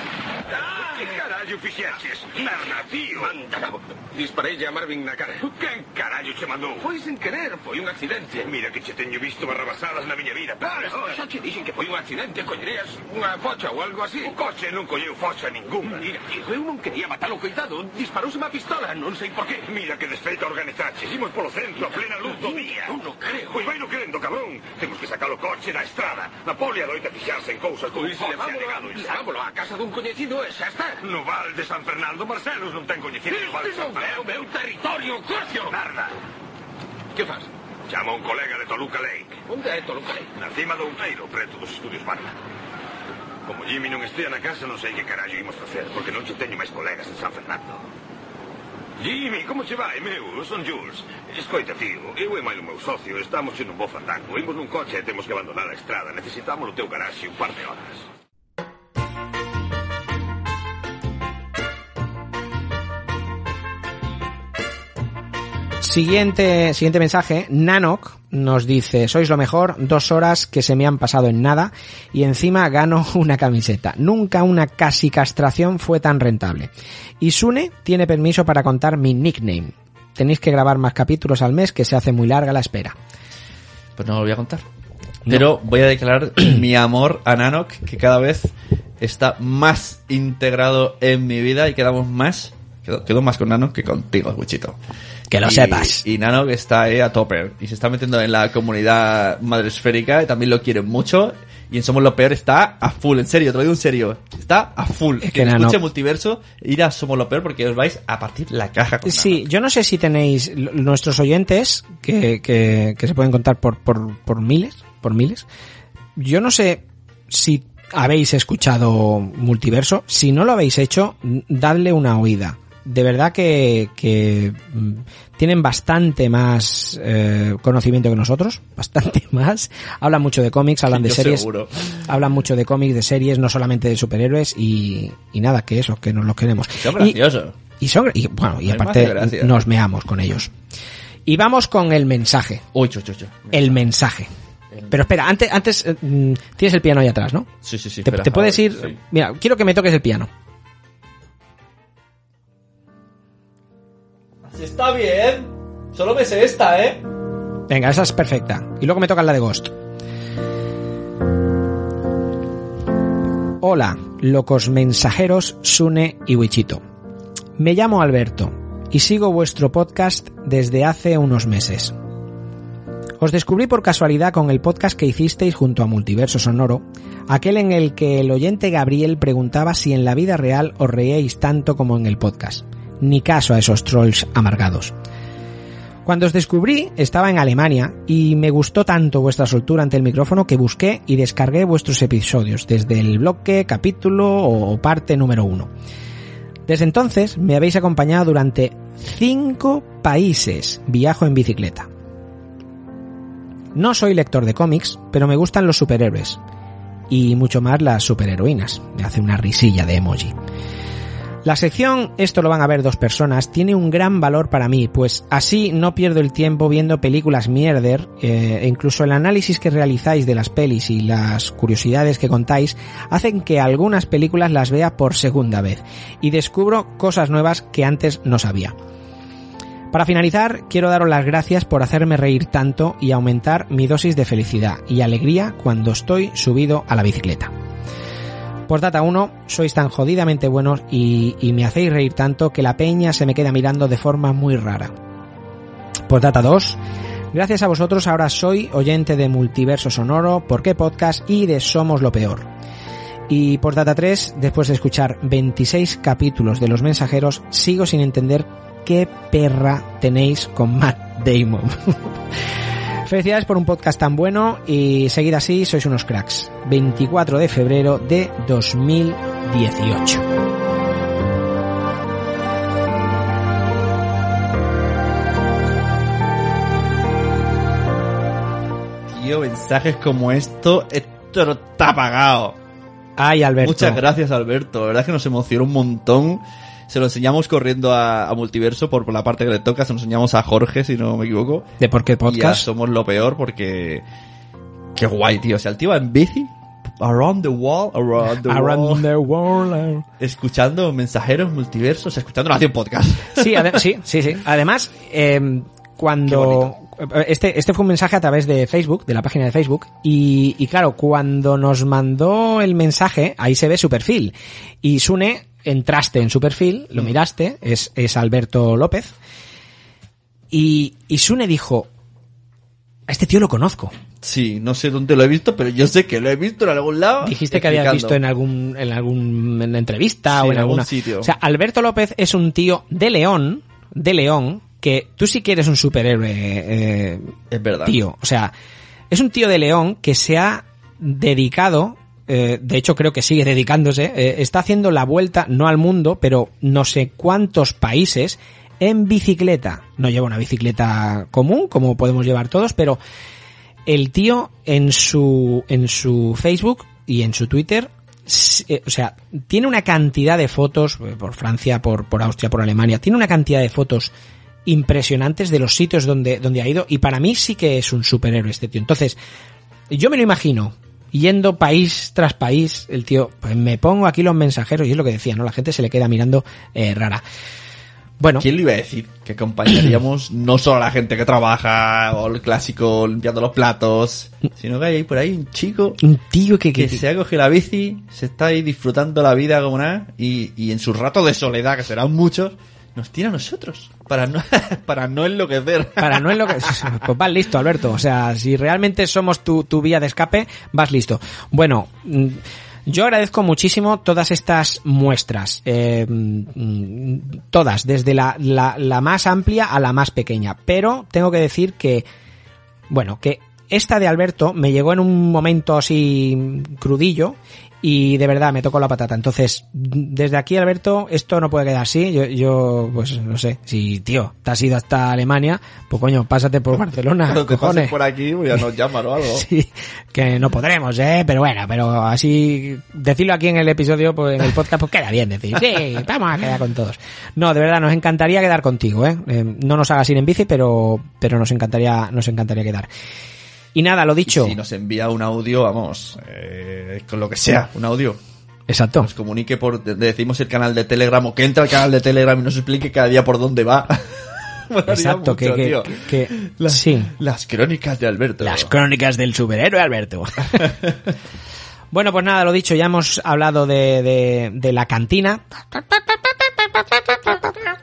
Ah, que carallo fixeches? Merda, tío! Manda na. Disparei a Marvin na cara. Quen carallo che mandou? Foi sen querer, foi un accidente. Mira que che teño visto barrabasadas na miña vida. Claro, ah, xa che dixen que foi un accidente, collerías unha focha ou algo así. O coche non colleu focha ninguna. Mira, tío, eu non quería matalo, coitado. Disparouse unha pistola, non sei por qué. Mira que desfeita organizaxe. Imos polo centro a plena luz do día. Eu non creo. Pois vai no crendo, cabrón. Temos que sacar o coche da estrada. A poli adoita fixarse ten cousas como Isi e a. Levámolo á casa dun coñecido e xa está. No Val de San Fernando Marcelos non ten coñecido no Val de San Fernando. É o meu territorio, cocio. Narda. Que faz? Chama un colega de Toluca Lake. Onde é Toluca Lake? Na cima do Outeiro, preto dos estudios Barna. Como Jimmy non estea na casa, non sei que carallo imos facer, porque non che teño máis colegas en San Fernando. Jimmy, como se vai, meu? Son Jules. Escoita, tío, eu e máis o meu socio estamos en un bo fandango. Imos nun coche e temos que abandonar a estrada. Necesitamos o teu garaxe un par de horas. Siguiente, siguiente mensaje. Nanok nos dice, sois lo mejor, dos horas que se me han pasado en nada y encima gano *laughs* una camiseta. Nunca una casi castración fue tan rentable. Y Sune tiene permiso para contar mi nickname. Tenéis que grabar más capítulos al mes que se hace muy larga la espera. pues no lo voy a contar. Pero voy a declarar *clears throat* mi amor a Nanok, que cada vez está más integrado en mi vida y quedamos más. Quedo, quedo más con Nanok que contigo, Wichito. Que lo Y- sepas. Y Nanok está ahí a topper y se está metiendo en la comunidad madresférica y también lo quieren mucho. Y en Somos lo Peor está a full, en serio, te lo digo en serio. Está a full. Es que escuche multiverso, ir a Somos lo Peor porque os vais a partir la caja con Sí, yo no sé si tenéis nuestros oyentes, que, que, que se pueden contar por, por, por miles, por miles. Yo no sé si habéis escuchado Multiverso. Si no lo habéis hecho, dadle una oída. De verdad que, que mm, tienen bastante más eh, conocimiento que nosotros, *laughs* bastante más. Hablan mucho de cómics, hablan *laughs* de series, seguro. hablan mucho de cómics, de series, no solamente de superhéroes y, y nada, que eso, que nos los queremos. Son Y- graciosos. Y, son, y bueno, y aparte nos meamos con ellos. Y vamos con el mensaje. Uy, chu, chu, chu. El mensaje. Pero espera, antes, antes eh, mm, tienes el piano ahí atrás, ¿no? Sí, sí, sí. Te, espera, te puedes ir. sí. Mira, quiero que me toques el piano. Está bien. Solo me sé esta, ¿eh? Venga, esa es perfecta. Y luego me toca la de Ghost. Hola, locos mensajeros Sune y Wichito. Me llamo Alberto y sigo vuestro podcast desde hace unos meses. Os descubrí por casualidad con el podcast que hicisteis junto a Multiverso Sonoro, aquel en el que el oyente Gabriel preguntaba si en la vida real os reíais tanto como en el podcast. Ni caso a esos trolls amargados. Cuando os descubrí estaba en Alemania y me gustó tanto vuestra soltura ante el micrófono que busqué y descargué vuestros episodios desde el bloque, capítulo o parte número uno. Desde entonces me habéis acompañado durante cinco países viajo en bicicleta. No soy lector de cómics, pero me gustan los superhéroes y mucho más las superheroínas. Me hace una risilla de emoji. La sección Esto lo van a ver dos personas tiene un gran valor para mí, pues así no pierdo el tiempo viendo películas mierder, eh, e incluso el análisis que realizáis de las pelis y las curiosidades que contáis hacen que algunas películas las vea por segunda vez y descubro cosas nuevas que antes no sabía. Para finalizar, quiero daros las gracias por hacerme reír tanto y aumentar mi dosis de felicidad y alegría cuando estoy subido a la bicicleta. Postdata 1, sois tan jodidamente buenos y, me hacéis reír tanto que la peña se me queda mirando de forma muy rara. Postdata 2, gracias a vosotros ahora soy oyente de Multiverso Sonoro, ¿Por qué Podcast y de Somos lo Peor. Y Postdata 3, después de escuchar 26 capítulos de Los Mensajeros, sigo sin entender qué perra tenéis con Matt Damon. *laughs* Felicidades por un podcast tan bueno y seguid así, sois unos cracks. 24 de febrero de 2018. Tío, mensajes como esto, esto no está pagado. Ay, Alberto. Muchas gracias, Alberto. La verdad es que nos emocionó un montón. Se lo enseñamos corriendo a, a Multiverso por, por la parte que le toca. Se lo enseñamos a Jorge, si no me equivoco. ¿De por qué Y ya podcast? somos lo peor porque... Qué guay, tío. O sea, el tío va en bici. Around the wall, around the Around wall. the world. Escuchando mensajeros multiversos, escuchando Nación Podcast. Sí, sí, sí, sí. Además, eh, cuando este este fue un mensaje a través de Facebook, de la página de Facebook, y, y claro, cuando nos mandó el mensaje, ahí se ve su perfil. Y Sune, entraste en su perfil, lo miraste, es, es Alberto López, y, y Sune dijo, a este tío lo conozco. Sí, no sé dónde lo he visto, pero yo sé que lo he visto en algún lado. Dijiste que habías visto en algún en algún en entrevista Sí, o en, en algún alguna sitio. O sea, Alberto López es un tío de León, de León, que tú sí que eres un superhéroe, eh, Es verdad. tío. O sea, es un tío de León que se ha dedicado, eh, de hecho creo que sigue dedicándose, eh, está haciendo la vuelta, no al mundo, pero no sé cuántos países en bicicleta. No lleva una bicicleta común, como podemos llevar todos, pero el tío en su, en su Facebook y en su Twitter, eh, o sea, tiene una cantidad de fotos, por Francia, por, por Austria, por Alemania, tiene una cantidad de fotos impresionantes de los sitios donde, donde ha ido y para mí sí que es un superhéroe este tío. Entonces, yo me lo imagino yendo país tras país, el tío, pues me pongo aquí los mensajeros y es lo que decía, ¿no? La gente se le queda mirando eh, rara. Bueno. ¿Quién le iba a decir que acompañaríamos *clears throat* no solo a la gente que trabaja o el clásico limpiando los platos, sino que hay ahí por ahí un chico Un tío que, que, que se ha cogido la bici, se está ahí disfrutando la vida como nada y, y en sus ratos de soledad, que serán muchos, nos tiene a nosotros para no, *laughs* para no enloquecer. Para no es lo que... *laughs* Pues vas listo, Alberto. O sea, si realmente somos tu, tu vía de escape, vas listo. Bueno, mm, yo agradezco muchísimo todas estas muestras. eh, mm, todas, desde la, la, la más amplia a la más pequeña. Pero tengo que decir que, bueno, que esta de Alberto me llegó en un momento así crudillo y de verdad me tocó la patata. Entonces, desde aquí, Alberto, esto no puede quedar así. Yo, yo pues no sé, si tío, te has ido hasta Alemania, pues coño, pásate por Barcelona, *laughs* Cuando te pases por aquí, pues ya nos llaman o *laughs* algo. Sí, que no podremos, eh, pero bueno, pero así decirlo aquí en el episodio, pues en el podcast, pues queda bien decir, sí, *laughs* vamos a quedar con todos. No, de verdad, nos encantaría quedar contigo, eh. Eh, no nos hagas ir en bici, pero, pero nos encantaría, nos encantaría quedar. Y nada, lo dicho. Si nos envía un audio, vamos, eh, con lo que sea, un audio. Exacto. Nos comunique por, decimos el canal de Telegram o que entre al canal de Telegram y nos explique cada día por dónde va. *laughs* Exacto, que, mucho, que, tío. que- que- sí. Las crónicas de Alberto. Las crónicas del superhéroe Alberto. *laughs* bueno, pues nada, lo dicho, ya hemos hablado de, de, de la cantina.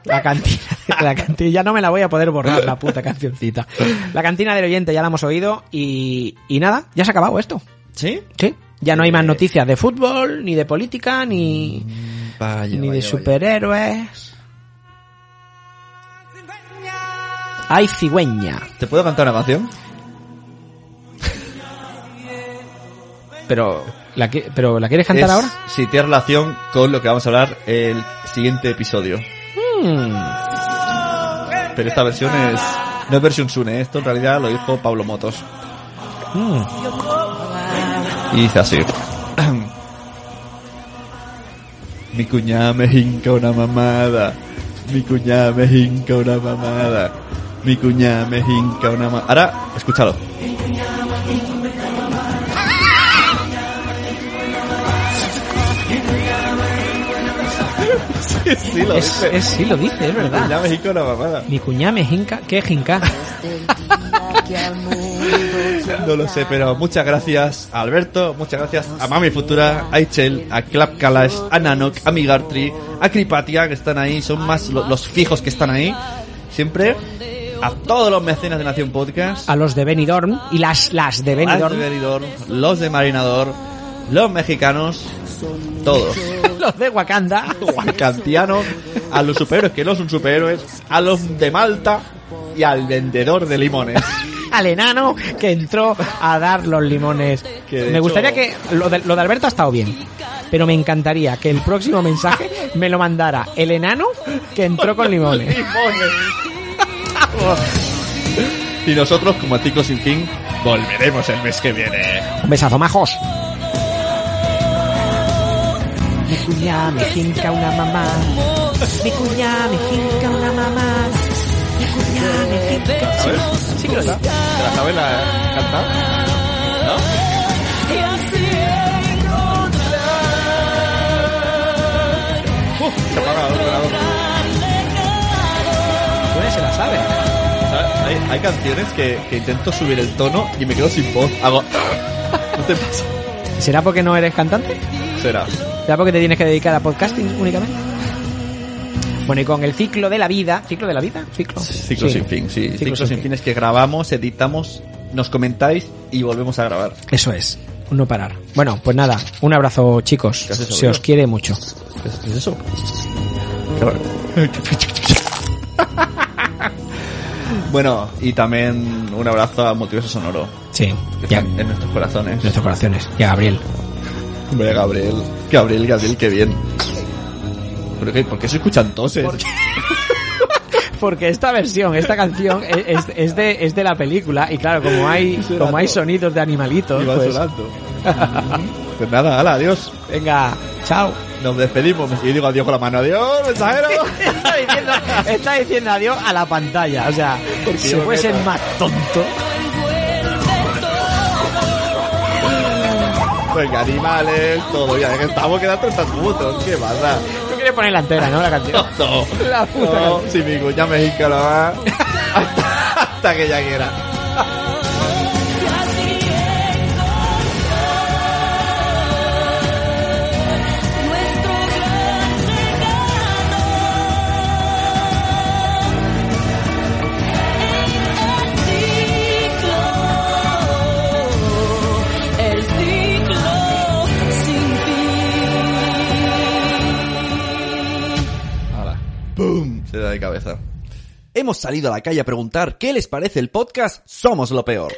La cantina, *laughs* la cantina, ya no me la voy a poder borrar, la puta cancioncita. La cantina del oyente ya la hemos oído y, y nada, ya se ha acabado esto. ¿Sí? Sí. Ya no hay más noticias de fútbol, ni de política, ni, Vaya, ni de vaya, superhéroes. Ay, cigüeña. ¿Te puedo cantar una canción? Pero, ¿la, qui- pero, ¿la quieres cantar Es- ahora? Sí, tiene relación con lo que vamos a hablar el siguiente episodio. Hmm. Pero esta versión es... No es versión Sune, esto en realidad lo dijo Pablo Motos. Hmm. Y dice así. Mi cuñada me hinca una mamada. Mi cuñada me hinca una mamada. Mi cuñada me hinca una mamada. Ahora, escúchalo. Sí, lo es, dice. es- sí, lo dice, es Mi verdad. cuñada me hinca una mamada. Mi jinca. ¿Qué jinca? No lo sé, pero muchas gracias a Alberto, muchas gracias a Mami Futura, a Ichel, a Clap Kalash, a Nanok, a Migartri, a Cripatia, que están ahí, son más lo- los fijos que están ahí. Siempre a todos los mecenas de Nación Podcast, A los de Benidorm y las, las de Benidorm. de Benidorm, los de Marinador, los mexicanos, todos. *laughs* los de Wakanda. *laughs* A los superhéroes que no son superhéroes, a los de Malta y al vendedor de limones. *laughs* Al enano que entró a dar los limones. Que Me hecho- gustaría que. Lo de, lo de Alberto ha estado bien. Pero me encantaría que el próximo mensaje me lo mandara el enano que entró con limones. Y nosotros, como Tico Sin Fin, volveremos el mes que viene. Un besazo, majos. Mi cuñada me jinca una mamá. Mi cuñada me jinca una mamá. Mi cuñada me jinca. Sí, sí que lo sé. ¿Te la sabes la cantar? ¿No? Uf, se apaga el ordenador. Pues se la sabe. Hay, hay canciones que, que intento subir el tono y me quedo sin voz. Hago... *laughs* ¿No te pasa? ¿Será porque no eres cantante? Será. ¿Será porque te tienes que dedicar a podcasting únicamente? Bueno, y con el ciclo de la vida. ¿Ciclo de la vida? Ciclo. Ciclo Sí. sin fin, sí. Ciclo Ciclo, sin sin fin. fin es que grabamos, editamos, nos comentáis y volvemos a grabar. Eso es. No parar. Bueno, pues nada. Un abrazo, chicos. Se os quiere mucho. ¿Qué es, qué es eso? *laughs* bueno, y también un abrazo a Multiverso Sonoro. Sí. Que Ya. en nuestros corazones. Nuestros corazones. Y a Gabriel. Hombre, Gabriel. Gabriel, Gabriel, qué bien. ¿Pero qué? ¿Por qué se escuchan toses? *laughs* Porque esta versión, esta canción es, de, es de la película y claro, como hay, como hay sonidos de animalitos, va pues, *laughs* pues nada, hala, adiós. venga, chao. Nos despedimos. Y digo adiós con la mano. Adiós, mensajero. *laughs* está, diciendo, está diciendo adiós a la pantalla, o sea, si yo fuese neta. más tonto. Venga, animales, todo. Ya que estamos quedando 30 minutos. ¿Qué pasa? Tú quieres poner la entera, ¿no? La canción. No, La puta no, si mi cuña me hinca la va hasta, hasta que ya quiera. Se da de cabeza. Hemos salido a la calle a preguntar qué les parece el podcast Somos lo Peor.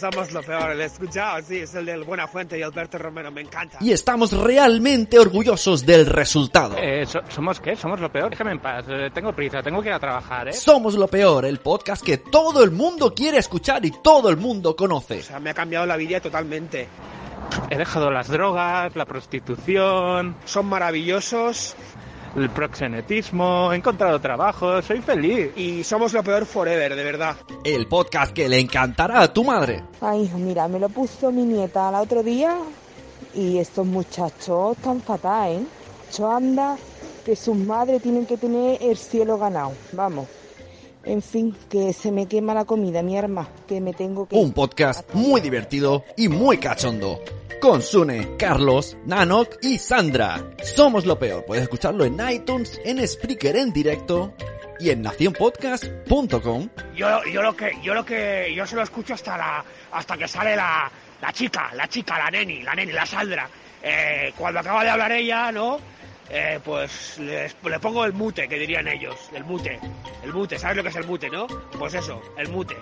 Somos lo peor, el he escuchado, sí, es el del Buenafuente y Alberto Romero, me encanta. Y estamos realmente orgullosos del resultado. Eh, so- ¿Somos qué? Somos lo peor. Déjame en paz. eh, tengo prisa, tengo que ir a trabajar, ¿eh? Somos lo peor, el podcast que todo el mundo quiere escuchar y todo el mundo conoce. O sea, me ha cambiado la vida totalmente. He dejado las drogas, la prostitución, Son maravillosos el proxenetismo, he encontrado trabajo, soy feliz. y somos lo peor forever, de verdad. El podcast que le encantará a tu madre. Ay, mira, me lo puso mi nieta el otro día y estos muchachos están fatal, ¿eh? Yo anda que sus madres tienen que tener el cielo ganado, vamos. En fin, que se me quema la comida, mi arma, que me tengo que... Un podcast muy divertido y muy cachondo. Con Sune, Carlos, Nanok y Sandra. Somos lo peor. Puedes escucharlo en iTunes, en Spreaker en directo y en nacionpodcast.com. Yo, yo lo que, yo lo que, yo se lo escucho hasta la, hasta que sale la, la chica, la chica, la neni, la neni, la Sandra. Eh, cuando acaba de hablar ella, ¿no? Eh, pues les- le pongo el mute, que dirían ellos, el mute, el mute, ¿sabes lo que es el mute, no? Pues eso, el mute.